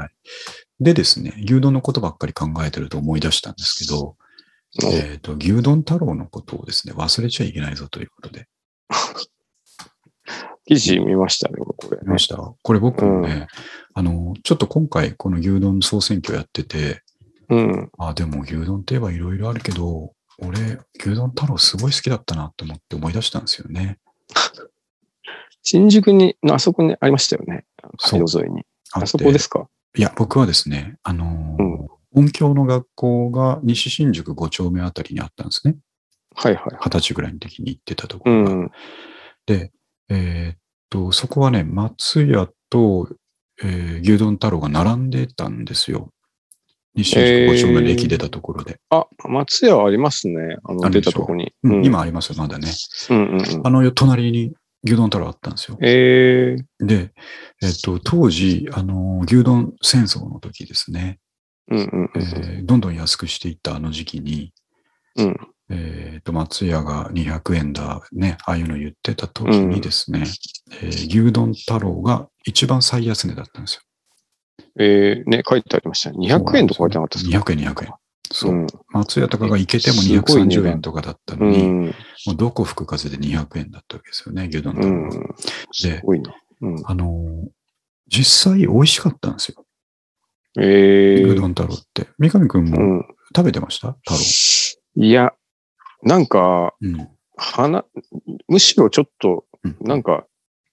でですね、牛丼のことばっかり考えてると思い出したんですけど、えっ、と、牛丼太郎のことをですね、忘れちゃいけないぞということで。(laughs) 記事見ましたね、これ、ね見ま。した？これ僕もね、あの、ちょっと今回この牛丼総選挙やってて、うん。あ、でも牛丼って言えばいろいろあるけど、俺、牛丼太郎すごい好きだったなと思って思い出したんですよね。(laughs) 新宿に、あそこにありましたよね。街道沿いに。ああそこですか？いや、僕はですね、あのーうん音響の学校が西新宿5丁目あたりにあったんですね。はいはい。二十歳ぐらいの時に行ってたとこうろが。ん。で、えーっと、そこはね、松屋と、えー牛丼太郎が並んでたんですよ。西新宿5丁目の駅出たところで。あ、松屋ありますね。あの、出たとこに。うん今ありますよ、まだね。うんうんうん。あの隣に牛丼太郎あったんですよ。えー、で、えっと、当時、あの、牛丼戦争の時ですね、どんどん安くしていったあの時期に、うん。えっと、松屋が200円だ、ね、ああいうの言ってた時にですね、えー牛丼太郎が一番最安値だったんですよ。えー、ね、書いてありましたね。200円とか書いてなかったですか？200円、200円。そう。うん。松屋とかが行けてもすごい値230段円とかだったうのに、ん。もうどこ吹く風で200円だったわけですよね、牛丼太郎うんは。。すごいな。うん。あのー実際美味しかったんですよ。えー、牛丼太郎って。三上くんもうん。食べてました？太郎。いや、なんか、うん。花、むしろちょっと、うんなんか、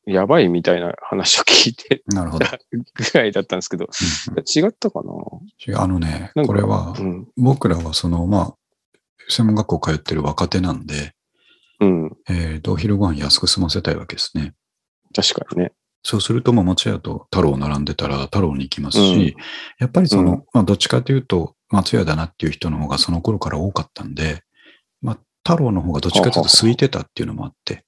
やばいみたいな話を聞いてなるほど。ぐらいだったんですけど、違ったかな？違うあのね、これはう、ん。僕らはその、まあ、専門学校通ってる若手なんで、うん。えっ、と、お昼ご飯安く済ませたいわけですね。確かにね。そうすると、まあ、松屋と太郎並んでたら太郎に行きますし、うん。やっぱりその、うん。まあ、どっちかというと、松屋だなっていう人の方がその頃から多かったんで、太郎の方がどっちかというと空いてたっていうのもあって、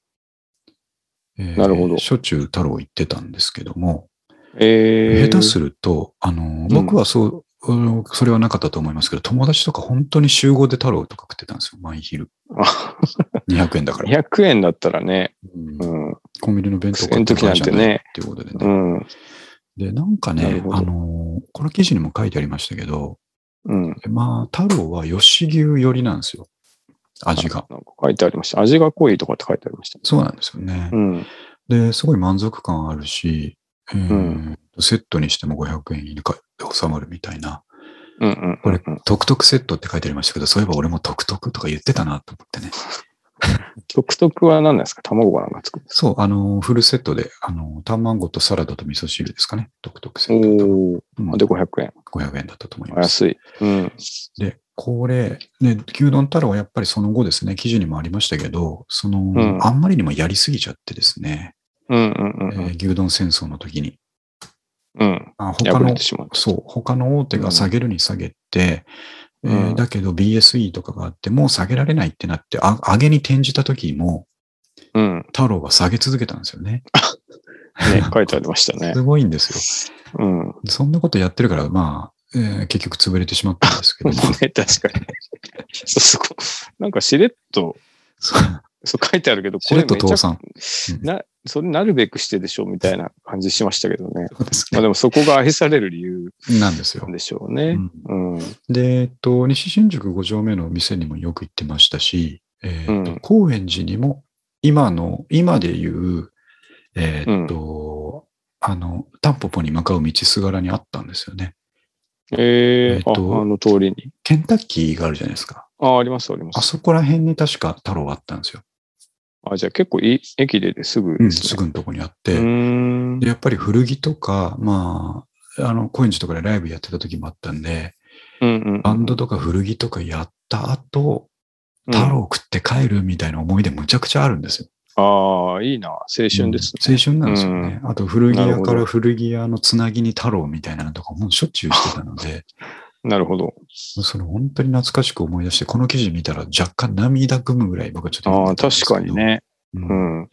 えーなるほど。しょっちゅう太郎行ってたんですけども、えー、下手すると、あの、僕はそう、うんそれはなかったと思いますけど、友達とか本当に集合で太郎とか食ってたんですよ、毎昼。あ200円だから。200円だったらね、うんうん、コンビニの弁当買ってる場合じゃないっていうことでね。うん、で、なんかねあの、この記事にも書いてありましたけど、うん。まあ、太郎は吉牛寄りなんですよ。味が。なんか書いてありました。味が濃いとかって書いてありました。そうなんですよね。うん。で、すごい満足感あるし、えーうんセットにしても500円以下で収まるみたいな。うんうん。これうん、トクトクセットって書いてありましたけど、そういえば俺もトクトクとか言ってたなと思ってね。(laughs) 独特は何なんですか？卵がなんかつくんですそう、あの、フルセットで、あの、卵とサラダと味噌汁ですかね。トクトクセかットで、500円。500円だったと思います。安い。うん。で、これ、ね、牛丼太郎はやっぱりその後ですね、記事にもありましたけど、その、んあんまりにもやりすぎちゃってですね、うんうんうんえー牛丼戦争の時に、うん。うん。あ他の。そう、他の大手が下げるに下げて、うんえーだけど BSE とかがあって、もう下げられないってなって、あ上げに転じた時も、うん。太郎は下げ続けたんですよね。ね、書いてありましたね (laughs) す。ごいんですよ。うん。そんなことやってるから、まあ、えー結局潰れてしまったんですけども。(laughs) ね、確かに。なんかしれっと、そう書いてあるけど、しれっとめちゃ倒産。な、それなるべくしてでしょみたいな感じしましたけどね。そうですまあでもそこが愛される理由なんですよ。でしょうね。うん。で、えっと、西新宿5丁目の店にもよく行ってましたし、えーっとうん高円寺にも、今の、今で言う、えーっと、あの、タンポポに向かう道すがらにあったんですよね。えー、えっとあ、あの通りに。ケンタッキーがあるじゃないですか。あ、あります、あります。あそこら辺に確か太郎あったんですよ。あ、じゃあ結構いい、駅でですぐうん、ですぐのとこにあっうて、で、。やっぱり古着とか、まあ、あの、高円寺とかでライブやってた時もあったんで、うんうん。バンドとか古着とかやった後、うん太郎食って帰るみたいな思い出むちゃくちゃあるんですよ。ああ、いいな。青春ですね。うん青春なんですよね。あと古着屋から古着屋のつなぎに太郎みたいなのとかもうしょっちゅうしてたので、(laughs) なるほど。それ本当に懐かしく思い出して、この記事見たら若干涙ぐむぐらい僕はちょっとああ、確かに。ね。ううんん。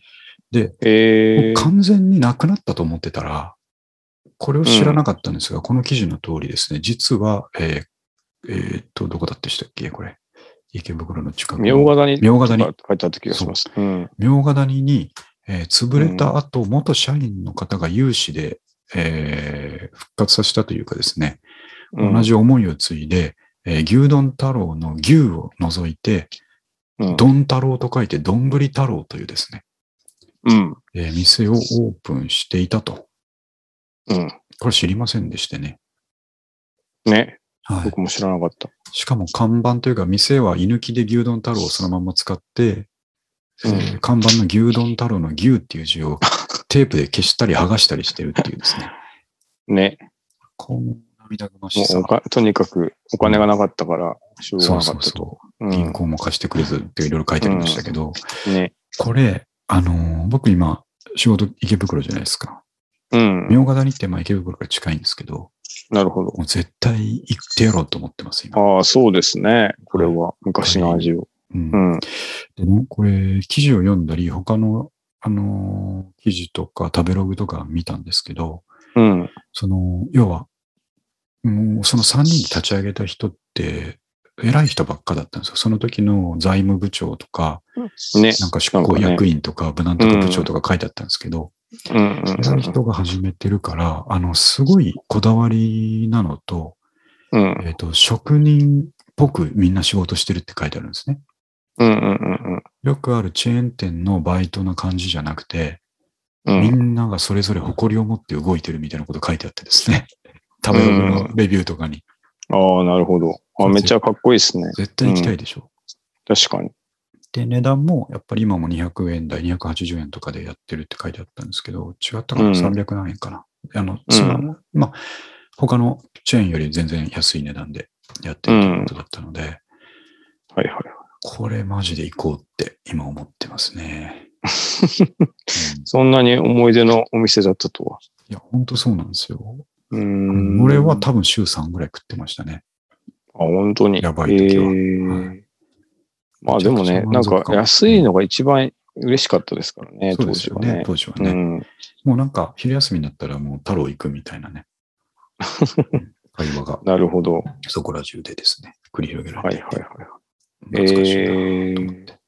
で、ええ完全になくなったと思ってたら、これを知らなかったんですが、この記事の通りですね、実は、えーえーっと、どこだってしたっけこれ。池袋の近くの。明賀谷明賀谷書いてあった気がします。うん。明賀谷に、えー潰れた後、元社員の方が有志で、えー復活させたというかですね、うん同じ思いを継いで、えー牛丼太郎の牛を除いて、うん。丼太郎と書いて、丼太郎というですね、うん。えー店をオープンしていたと。うん。これ知りませんでしてね。ね。はい。僕も知らなかった。しかも看板というか、店は居抜きで牛丼太郎をそのまま使って、えーうん看板の牛丼太郎の牛っていう字をテープで消したり剥がしたりしてるっていうですね。(laughs) ね。この涙ぐましさとにかくお金がなかったから、しょうがなかったと。銀行も貸してくれずっていろいろ書いてありましたけど、うん。ね。これ、あのー僕今、仕事池袋じゃないですか。うん。明賀谷ってまあ池袋から近いんですけど、なるほど。もう絶対行ってやろうと思ってます、今。ああ、そうですね。これは昔の味を。うんうん。でね、これ、記事を読んだり、他の、あのー記事とか食べログとか見たんですけど、うん。その、要は、もうその3人で立ち上げた人って、偉い人ばっかだったんですよ。その時の財務部長とか、ね。なんか執行役員とか、無難とか部長とか書いてあったんですけど、うんうん偉い人が始めてるから、あの、すごいこだわりなのと、うん。うんえっ、と、職人っぽくみんな仕事してるって書いてあるんですね。うんうんよくあるチェーン店のバイトな感じじゃなくて、うん。みうん。んながそれぞれ誇りを持って動いてるみたいなこと書いてあってですね。食べログのレビューとかに。ああ、なるほど。あめっちゃかっこいいですね。絶対行きたいでしょ。確かに。で、値段もやっぱり今も200円台、280円とかでやってるって書いてあったんですけど、違ったかな、うん ?300 何円かな？あの、そのまあ、他のチェーンより全然安い値段でやってるということだったので、はいはい。これマジで行こうって今思ってますね。(laughs) うんそんなに思い出のお店だったとは。いや、本当そうなんですよ。うーん。俺は多分週3ぐらい食ってましたね。あ、本当に。やばい時はえーはいまあでもね、なんか安いのが一番嬉しかったですからね、当時はね。当時はね。もうなんか昼休みになったらもう太郎行くみたいなね。(laughs) 会話が。なるほど。そこら中でですね、繰り広げられてはいはいはい。懐かしいなと思って。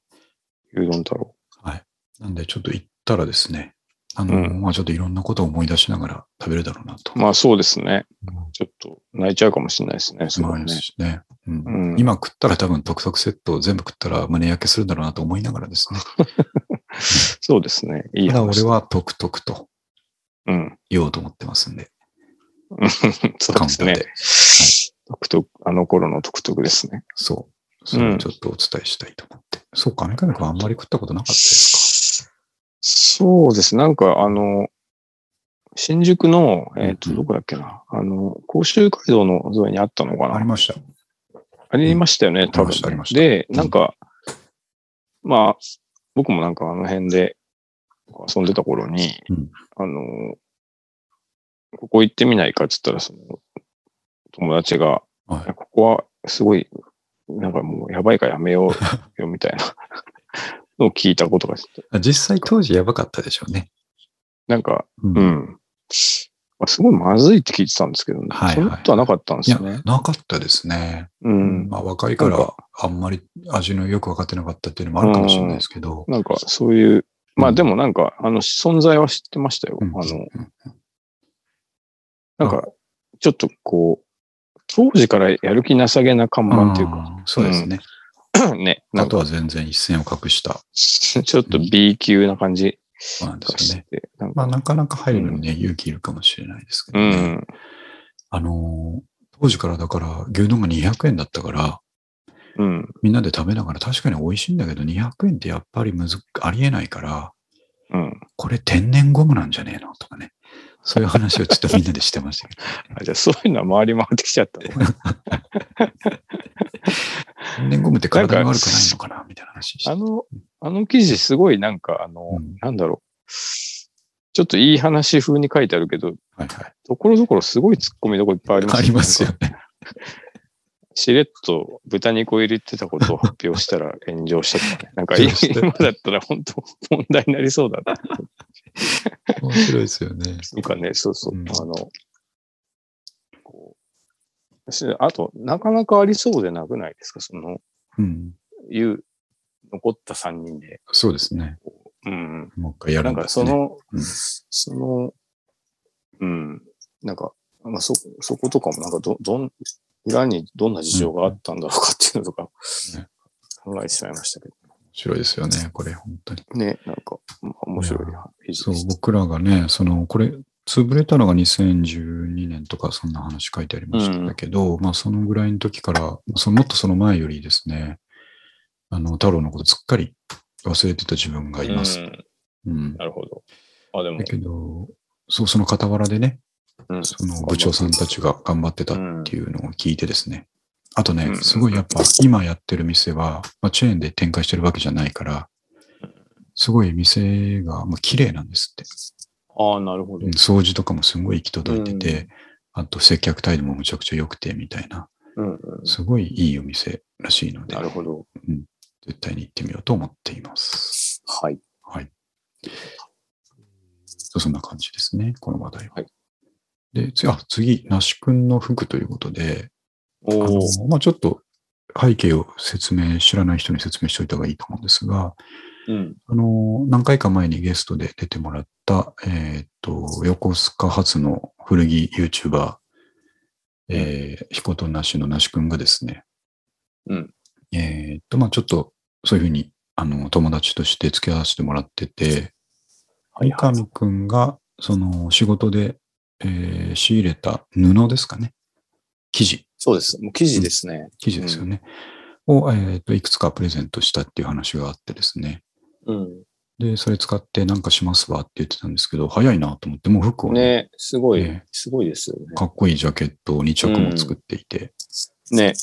えー、牛丼太郎。はい。なんでちょっと行ったらですね、あの、うん、まあちょっといろんなことを思い出しながら食べるだろうなと。まあそうですね。うん、ちょっと泣いちゃうかもしれないですね。そね。ね、うん、今食ったら多分特特セット全部食ったら胸焼けするだろうなと思いながらですね。(laughs) そうですね。いい話。俺は特々と言おうと思ってますんで。(laughs) そうですね。はい、独特、あの頃の独特ですね。そう。それをちょっとお伝えしたいと思って。うん、そうか、メカニ君あんまり食ったことなかったですかそうです。なんか、あの、新宿の、えっ、ー、と、どこだっけな。あの、甲州街道の沿いにあったのかな。ありました。ありましたよね、うん、多分、ね。で、なんか、うん、まあ、僕もなんかあの辺で遊んでた頃に、うん、あの、ここ行ってみないかって言ったら、その、友達が、はい、ここはすごい、なんかもうやばいからやめようよみたいなの (laughs) を聞いたことが実際当時やばかったでしょうね。なんか、うん。うん、すごいまずいって聞いてたんですけどね。はい、はい、そんなことはなかったんですよね。なかったですね。うん。まあ若いからあんまり味のよく分かってなかったっていうのもあるかもしれないですけど。うん、なんかそういう、まあでもなんか、あの存在は知ってましたよ。うん、あの、なんか、ちょっとこう、当時からやる気なさげな看板っていうか。そうですね。うん、(coughs) ね。あとは全然一線を隠した。(laughs) ちょっと B 級な感じ。そうなんですよね。なまあ、なかなか入るのにね、勇気いるかもしれないですけどね。うん、あの当時からだから牛丼が200円だったから、うん、みんなで食べながら確かに美味しいんだけど、200円ってやっぱりむずありえないから、うん、これ天然ゴムなんじゃねえの？とかね。そういう話をちょっとみんなでしてましたけど。(laughs) あじゃあそういうのは回り回ってきちゃった。(laughs) 天然ゴムって体に悪くないのかなみたいな話あの、あの記事すごいなんか、あの、うん、なんだろう。ちょっといい話風に書いてあるけど、はいはい。ところどころすごい突っ込みどころいっぱいありますね。ありますよね。しれっと豚肉を入れてたことを発表したら炎上したとかね。なんか今だったら本当問題になりそうだな。面白いですよね。なんかね、そうそう。うん、あの、こう、あと、なかなかありそうでなくないですか？その、うん。いう、残った3人で。そうですね。うん。もう一回やるんですね。なんかその、うん、その、うん。なんか、まあ、そ、そことかもなんかど、どん、裏にどんな事情があったんだろうかっていうのとか、ね、考えてしまいましたけど。面白いですよね、これ、本当に。ね、なんか、面白いそう、僕らがね、その、これ、潰れたのが2012年とか、そんな話書いてありましたけど、うん、まあ、そのぐらいの時から、そのもっとその前よりですね、あの、太郎のことすっかり忘れてた自分がいます。うん。うん、なるほど。あ、でも。だけど、そう、その傍らでね、その部長さんたちが頑張ってたっていうのを聞いてですね。あとね、すごいやっぱ今やってる店は、まあ、チェーンで展開してるわけじゃないから、すごい店が、まあ、綺麗なんですって。ああ、なるほど。掃除とかもすごい行き届いてて、あと接客態度もむちゃくちゃ良くてみたいな、すごいいいお店らしいので、なるほど、うん。絶対に行ってみようと思っています。はい。はい。そんな感じですね、この話題は。はいで、次、あ、次、那須くんの服ということで、あの、まあ、ちょっと背景を説明、知らない人に説明しておいた方がいいと思うんですが、うん、あの、何回か前にゲストで出てもらった、えっ、と、横須賀発の古着 YouTuber、えー、ひことなしの那須くんがですね、うん。えっ、と、まあ、ちょっと、そういうふうに、あの、友達として付き合わせてもらってて、三上くんが、その、仕事でえー、仕入れた布ですかね。生地。そうです。もう生地ですね。うん、生地ですよね。うん、を、えーと、いくつかプレゼントしたっていう話があってですね。うん。で、それ使ってなんかしますわって言ってたんですけど、早いなと思って、もう服をね。ね、すごい、ね、すごいですよね。かっこいいジャケットを2着も作っていて。うん、ね。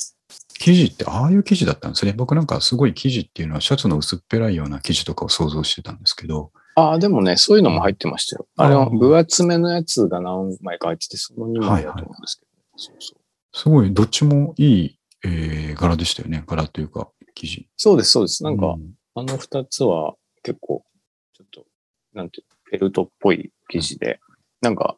生地ってああいう生地だったんですね。僕なんかすごい生地っていうのはシャツの薄っぺらいような生地とかを想像してたんですけど、ああ、でもね、そういうのも入ってましたよ。あれの分厚めのやつが何枚か入ってて、その2枚だと思うんですけど、はいはい、そうそうすごい、どっちもいいえー、柄でしたよね。柄というか、生地。そうです、そうです。なんか、うあの二つは結構、ちょっと、なんていうの、フェルトっぽい生地で、なんか、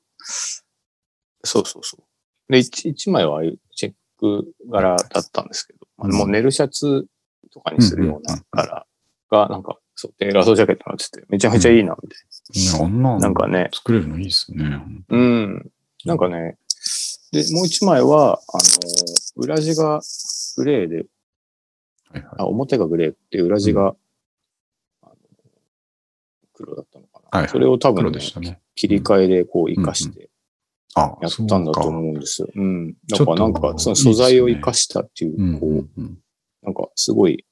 そうそうそう。で、一一枚はああいうチェック柄だったんですけど、あのもうネルシャツとかにするような柄が、なんか、そう、テーラードジャケットになってて、めちゃめちゃいいな、みたいね、あんなな。なんかね、作れるのいいですね。うん。なんかね、で、もう一枚は、あの、裏地がグレーで、はいはい。あ、表がグレーって裏地が、あの黒だったのかな。はいはいそれを多分、黒ねね。切り替えでこう活かしてあ、やったんだとう思うんですよ。うん。だからなんかその素材を活かしたっていう、か。うんこう、うんうん。なんかすごい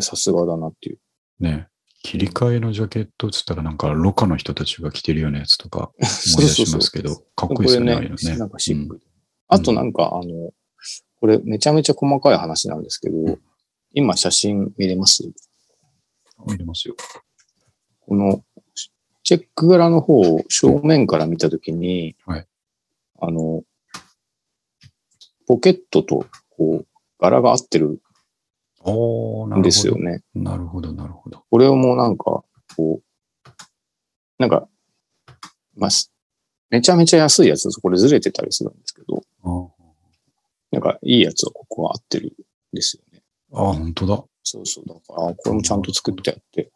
さすがだなっていう。ね。切り替えのジャケットっつったらなんか、ロカの人たちが着てるようなやつとか思い出しますけど、(laughs) かっこいいですよね、ああいうのね。なんかシックで。あとなんか、あの、これめちゃめちゃ細かい話なんですけど、ん今写真見れます？うん。入れますよ。この、チェック柄の方を正面から見たときに、はいあの、ポケットと、こう、柄が合ってる。んですよね。なるほど、なるほど。これをもうなんか、こう、なんか、まあ、すめちゃめちゃ安いやつです。これずれてたりするんですけど、なんかいいやつはここは合ってるんですよね。あー、本当だ。そうそう。だから、これもちゃんと作ってあって、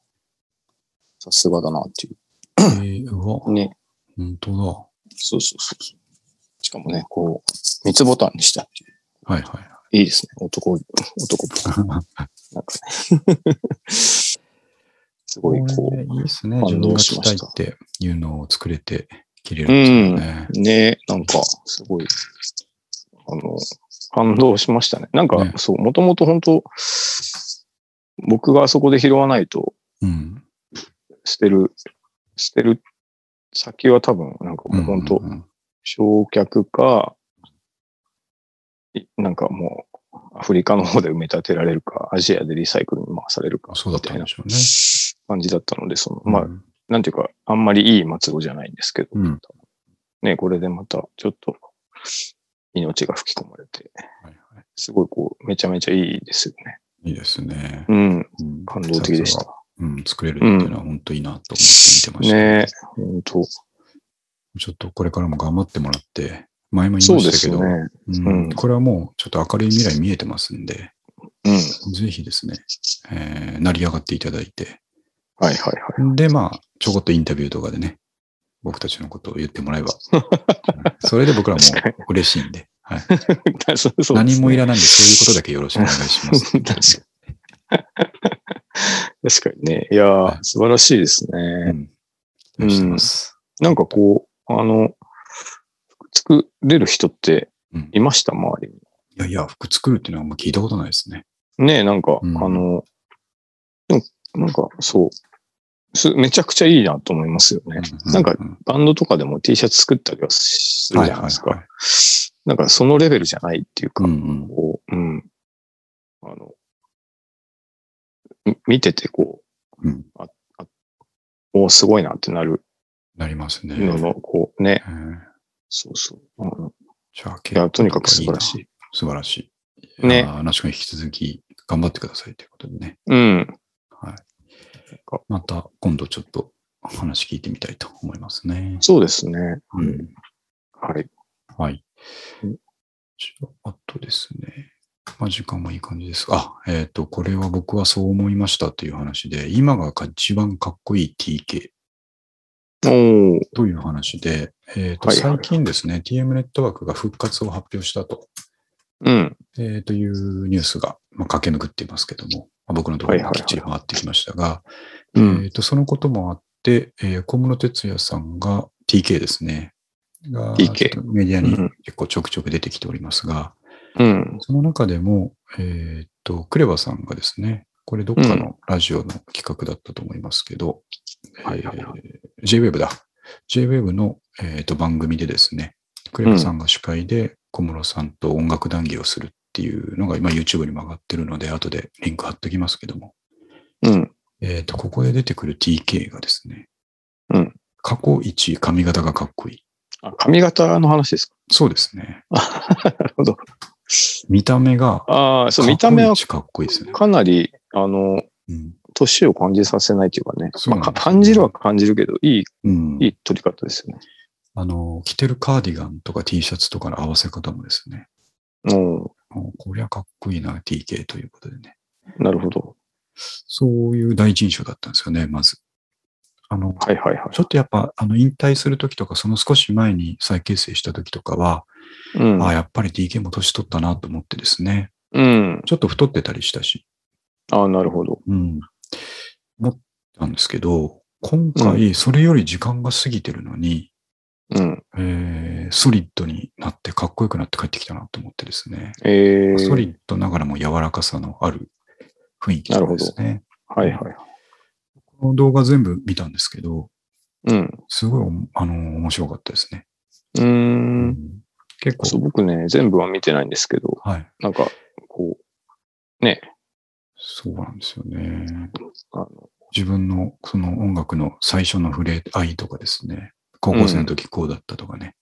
さすがだなっていえー、うわ、う。ね。本当そうそうそうそう。しかもね、こう、三つボタンにしたっていう。だ。はいはい。いいですね。男、男っぽく。(laughs) なんかね。(laughs) すごい、ここれねいいですね。自分が着したいっていうのを作れて着れるんですよね。う、ね、なんか、すごい、あの、感動しましたね。なんか、ねそう、もともと本当僕があそこで拾わないと、うん。捨てる、捨てる先は多分、なんかもう本当、焼却か、いなんかもう、アフリカの方で埋め立てられるか、アジアでリサイクルに回されるか、そうだったんでしょうね。感じだったので、その、まあう、んなんていうか、あんまりいい末路じゃないんですけど、うんね、これでまた、ちょっと、命が吹き込まれて、はいはすごいこう、めちゃめちゃいいですよね。い、いいですね。うん、うん感動的でし。た。がうん、作れるっていうのは本当いいなと思って見てました。ね本当ちょっとこれからも頑張ってもらって、前も言いましたけど、すね。うんうんこれはもうちょっと明るい未来見えてますんで、うん。ぜひですね、えー成り上がっていただいて、はいはいはい。で、まあ、ちょこっとインタビューとかでね、僕たちのことを言ってもらえば、(laughs) それで僕らも嬉しいんで、はい、(laughs) そうそうですね何もいらないんで、そういうことだけよろしくお願いします。確 (laughs) 確かにね。いやはいー、素晴らしいですうね。ん。よろしくお願いします。なんかこう、あの、作れる人ってうんいました？周りに。いやいや、服作るっていうのはあんま聞いたことないですね。ねえ、なんか、うんあの、でもなんかそうす、めちゃくちゃいいなと思いますよね。うなんかうバンドとかでも T シャツ作ったりはするじゃないですか。はいはいなんかそのレベルじゃないっていうか、うんうんこう、うん。あの、み見ててこうん。う、おーすごいなってなるなりますね。のの、こうね、えーそうそう。うんじゃあ、いや、とにかく素晴らしい。い。素晴らしい。ねいやー。ナシ君引き続き頑張ってくださいということでね。うん。はい。また今度ちょっと話聞いてみたいと思いますね。そうですね。うん。はい。はいあ、あとですね。まあ、時間もいい感じです。あ、えっ、と、これは僕はそう思いましたという話で、今が一番かっこいい TK という話で、えっ、と、はい最近ですね、TM ネットワークが復活を発表したと、うん。えーというニュースが、まあ、駆け巡っていますけども、まあ僕のところにもきっちり回ってきましたが、うんえっ、と、そのこともあって、えー小室哲也さんが TK ですね。がメディアにうん結構ちょくちょく出てきておりますが、うん。その中でも、えっ、と、クレバさんがですね、これどっかのラジオの企画だったと思いますけど、はいはいはえー JWave だ。JWave の、えーと番組でですね、クレバさんが司会で小室さんと音楽談義をするっていうのが今 YouTube にも上がってるので、後でリンク貼っときますけども、うん。えっ、と、ここで出てくる TK がですね、うん過去一髪型がかっこいい。あ、髪型の話ですか？そうですね。なるほど。見た目が、ああ、そう、見た目はかっこいいですね。かなり、あの、うん。年を感じさせないというかね。まあ、感じるは感じるけど、いい、うんいい撮り方ですよね。あの、着てるカーディガンとか T シャツとかの合わせ方もですね、うん。こりゃかっこいいな、TK ということでね。なるほど。そういう第一印象だったんですよね、まず。あの、はいはいはい。ちょっとやっぱ、あの、引退するときとか、その少し前に再結成したときとかは、うん。ああ、やっぱり TK も年取ったなと思ってですね、うん。ちょっと太ってたりしたし、ああ、なるほど。うん。思ったんですけど、今回、それより時間が過ぎてるのに、うん。えーソリッドになってかっこよくなって帰ってきたなと思ってですね。えー、ソリッドながらも柔らかさのある雰囲気ですね。はいはい。この動画全部見たんですけど、うん。すごい、あの、面白かったですね。うーん。結構、そう、僕ね、全部は見てないんですけど、はい。なんか、こう、ね、そうなんですよね。あの、自分のその音楽の最初の触れ合いとかですね。高校生の時こうだったとかね。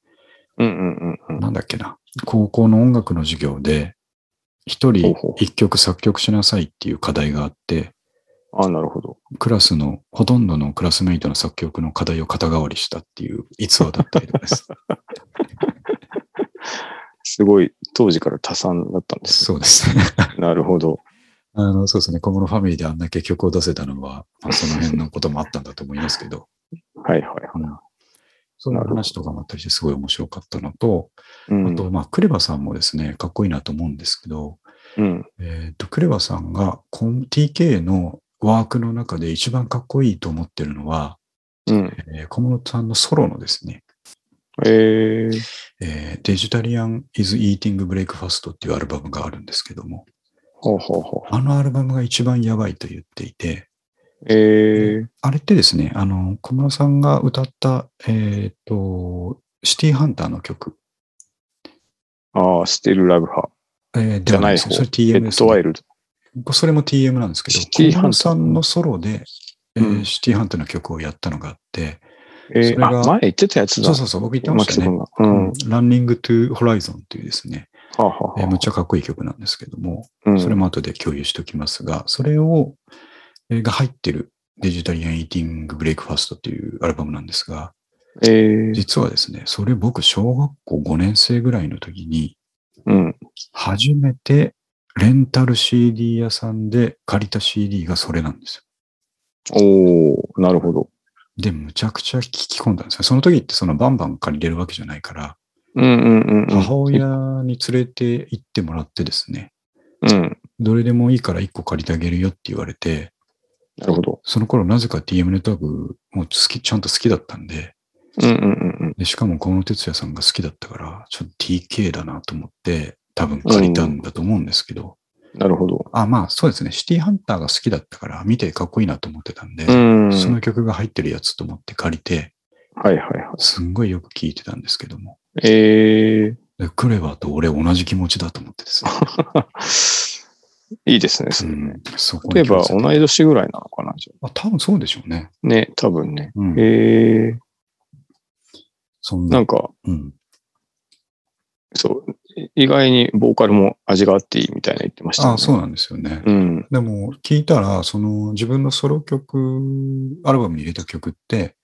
うんうんうんうん。なんだっけな。高校の音楽の授業で、一人一曲作曲しなさいっていう課題があって、あなるほど。クラスの、ほとんどのクラスメイトの作曲の課題を肩代わりしたっていう逸話だったりとかです。(laughs) すごい、当時から多産だったんです、そうですね。なるほど。あの、そうですね。小室ファミリーであんだけ曲を出せたのは、まあ、その辺のこともあったんだと思いますけど、はいはいうんそういう話とかもあったりしてすごい面白かったのと、うん。あと、まあ、クレバさんもですね、かっこいいなと思うんですけど、うん。えっ、と、クレバさんが TK のワークの中で一番かっこいいと思ってるのは、うん。えー小室さんのソロのですね、えー、えーデジタリアン is Eating Breakfast っていうアルバムがあるんですけども、ほうほうほう。あのアルバムが一番やばいと言っていて、えー、あれってですね、あの、小室さんが歌った、えっ、と、シティハンターの曲、ああ、ステルラブ派。えーじゃない方。それレ TM ッです、ドワイルド。それも TM なんですけど、シティハンさんのソロで、えーうんシティハンターの曲をやったのがあって、えー、それがあ、前言ってたやつだ。そうそうそう、僕言ってましたね。うん。ランニングトゥホライゾンっていうですね、はあ、はあはあえーむっちゃかっこいい曲なんですけども、うん、それも後で共有しておきますが、それを、えーが入ってるデジタリアン・イーティング・ブレイクファストっていうアルバムなんですが、えー、実はですね、それ僕小学校5年生ぐらいの時に、うん。初めてレンタル CD 屋さんで借りた CD がそれなんですよ。おー、なるほど。で、むちゃくちゃ聞き込んだんですよ。その時ってそのバンバン借りれるわけじゃないから、うんうんうんうん。母親に連れて行ってもらってですね、うん。どれでもいいから1個借りてあげるよって言われて、なるほど。その頃なぜか TM ネットワークも好き、ちゃんと好きだったんで、うんうんうんうん。でしかも小野哲也さんが好きだったから、ちょっと TK だなと思って、多分借りたんだと思うんですけど、なるほど。あ、まあそうですね、シティハンターが好きだったから見てかっこいいなと思ってたんで、うん。その曲が入ってるやつと思って借りて、はいはいはい。すんごいよく聴いてたんですけども、えでクレバと俺同じ気持ちだと思ってですね。(laughs) ー、いいですね、それね。例えば同い年ぐらいなのかな、じゃあ多分そうでしょうね。あね、多分ね。うん、えー、そんな、なんか、うん、そう、意外にボーカルも味があっていいみたいな言ってましたね。あそうなんですよね。うん。でも聞いたら、その自分のソロ曲、アルバムに入れた曲って、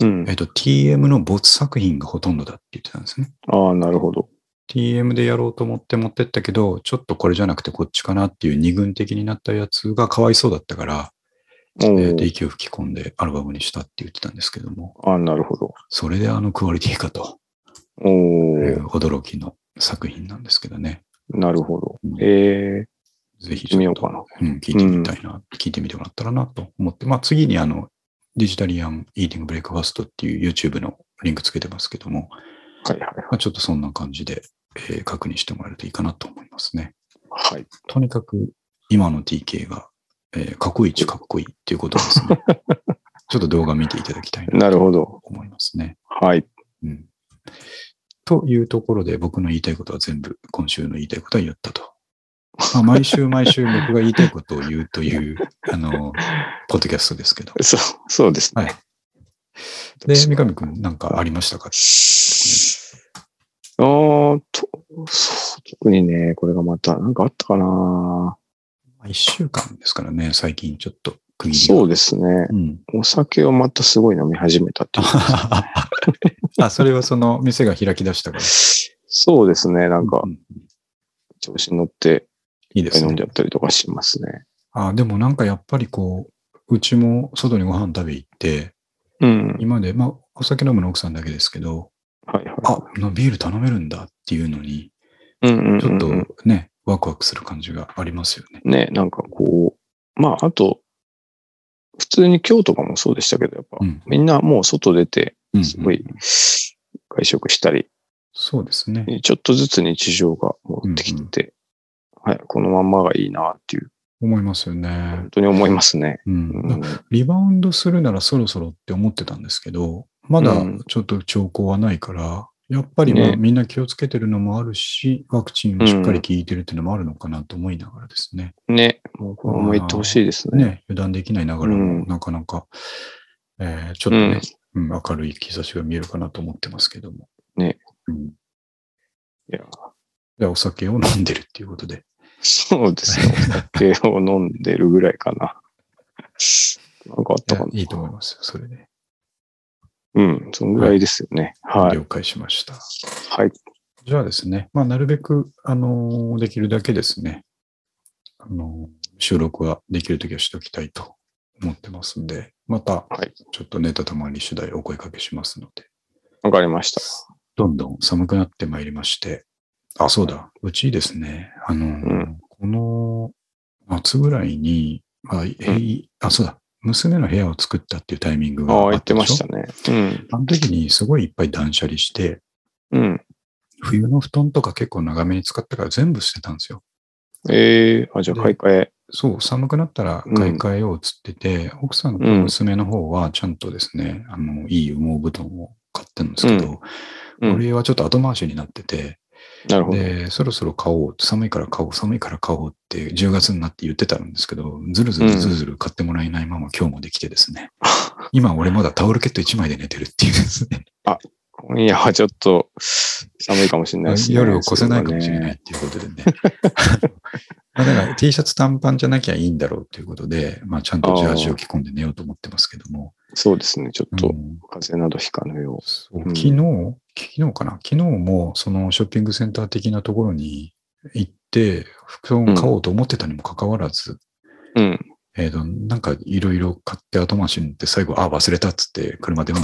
うんえ。っと、TM の没作品がほとんどだって言ってたんですね。ああ、なるほど。TM でやろうと思って持ってったけど、ちょっとこれじゃなくてこっちかなっていう二軍的になったやつがかわいそうだったから、おえー息を吹き込んでアルバムにしたって言ってたんですけども、ああ、なるほど。それであのクオリティかと。おいうー、驚きの作品なんですけどね。なるほど。うん。えぜひー、見ようかな。うん、聞いてみたいな、聞いてみてもらったらなと思って、まあ次にあの、デジタリアン・イーティング・ブレイクファストっていう YouTube のリンクつけてますけども、はいはい。まあ、ちょっとそんな感じで、えー確認してもらえるといいかなと思いますね。はい。はい。とにかく今の TK が、えーかっこいいちかっこいいっていうことですね。(laughs) ちょっと動画見ていただきたいななとるほど。思いますね。はい。うん。というところで僕の言いたいことは全部今週の言いたいことは言ったと。まあ、毎週毎週 (laughs) 僕が言いたいことを言うという、あの、ポッドキャストですけど。そう、そうですね。はい。で、三上くんなんかありましたか？(laughs) あーと、そう特にね、これがまた、なんかあったかなまあ一週間ですからね、最近ちょっと区切りがそうですね。うん。お酒をまたすごい飲み始めたっていう。あ、それはその店が開き出したから。そうですね。なんかう、ん調子に乗っていいですね飲んじゃ。ったりとかしますね。あ、でもなんかやっぱりこう、うちも外にご飯食べ行って、うん。今まで、まあ、お酒飲むの奥さんだけですけど、はいはい。あ、なビール頼めるんだっていうのに、うんうんうんうんちょっとね、ワクワクする感じがありますよね。ね、なんかこう、まあ、あと、普通に今日とかもそうでしたけど、やっぱ、うん。みんなもう外出て、うんすごい外食したり、そうですね。ちょっとずつ日常が戻ってきてて、はい、このまんまがいいなっていう、思いますよね本。当に思いますね。うんうん、リバウンドするならそろそろって思ってたんですけど、まだうんちょっと兆候はないから、やっぱりまあねみんな気をつけてるのもあるし、ワクチンもしっかり効いてるっていうのもあるのかなと思いながらですね。ね、もうこのまま行ってほしいですね。ね、油断できないながらうんも、なかなか、えーちょっとね、うん明るい兆しが見えるかなと思ってますけども。ね。うん。いや、でお酒を飲んでるっていうことで。そうですね。お (laughs) 酒を飲んでるぐらいかな。なんかあったかないいと思いますよ、それで。うん、そのぐらいですよね。はい。了解しました。はい。じゃあですね、まあ、なるべく、あのーできるだけですね、あのー収録はできるときはしておきたいと思ってますんで、また、はい。ちょっとネタたまり次第お声かけしますので、わかりました。どんどん寒くなってまいりまして、あ、そうだ、うちですね、あのーんこの夏ぐらいに、まあ、えいあ、そうだ、娘の部屋を作ったっていうタイミングがああ、あ言ってましたね。うん。あの時にすごいいっぱい断捨離して、うん。冬の布団とか結構長めに使ったから全部捨てたんですよ。ええあ、じゃあ買い替え。そう、寒くなったら買い替えようっつってて、奥さんと娘の方はちゃんとですね、あの、いい羽毛布団を買ってるんですけど、うん。俺はちょっと後回しになってて、なるほど。で、そろそろ買おう、寒いから買おう、寒いから買おうって10月になって言ってたんですけど、ずるずるずるずる買ってもらえないまま今日もできてですね、今俺まだタオルケット1枚で寝てるっていうですね、今夜はちょっと寒いかもしれないですね。夜を越せないかもしれないっていうことでね。(laughs) まあだから T シャツ短パンじゃなきゃいいんだろうということで、まあちゃんとジャージを着込んで寝ようと思ってますけども。そうですね。ちょっとうん風邪などひかぬようう昨日、昨日かな？昨日もそのショッピングセンター的なところに行って、服装を買おうと思ってたにもかかわらず、う。うん。えっ、と、なんかいろいろ買って後回しになって最後、あ、忘れたっつって車でも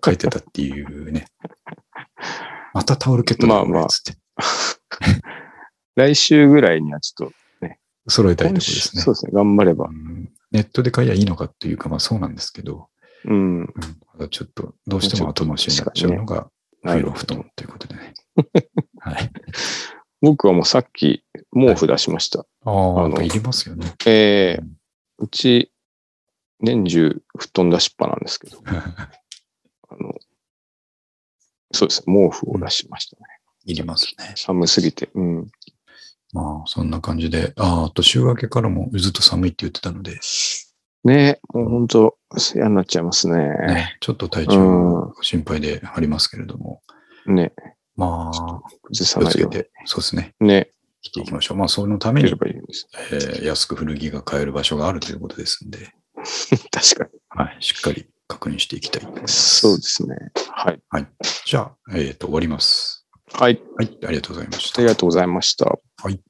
帰ってたっていうね。(laughs) またタオルケットだまあまあこれつって (laughs) 来週ぐらいにはちょっと、揃えたいところですね。そうですね。頑張ればう。んネットで買いやいいのかっていうか、まあそうなんですけど、うん。うん、ちょっとどうしても後回しになっちゃうのが冬の布団ということでね。(laughs) はい。僕はもうさっき毛布出しました。ああ、あのやっぱいりますよね。ええうち、年中布団出しっぱなんですけど、(laughs) あの、そうです。毛布を出しましたね。いりますね。寒すぎて。うん。まあそんな感じで、ああ、あと週明けからもずっと寒いって言ってたので、ねもう本当嫌になっちゃいますね。ね、ちょっと体う調心配でありますけれども、ねまあ、崩さ気をないように。つけて、そうですね、ね生きていきましょう。まあ、そのためにいい。えー安く古着が買える場所があるということですんで、(laughs) 確かに。はい、しっかり確認していきたいと思います。そうですね。はい。はい。じゃあ、えっ、と、終わります。はい。はい、ありがとうございましたあり。がとうございました。はい。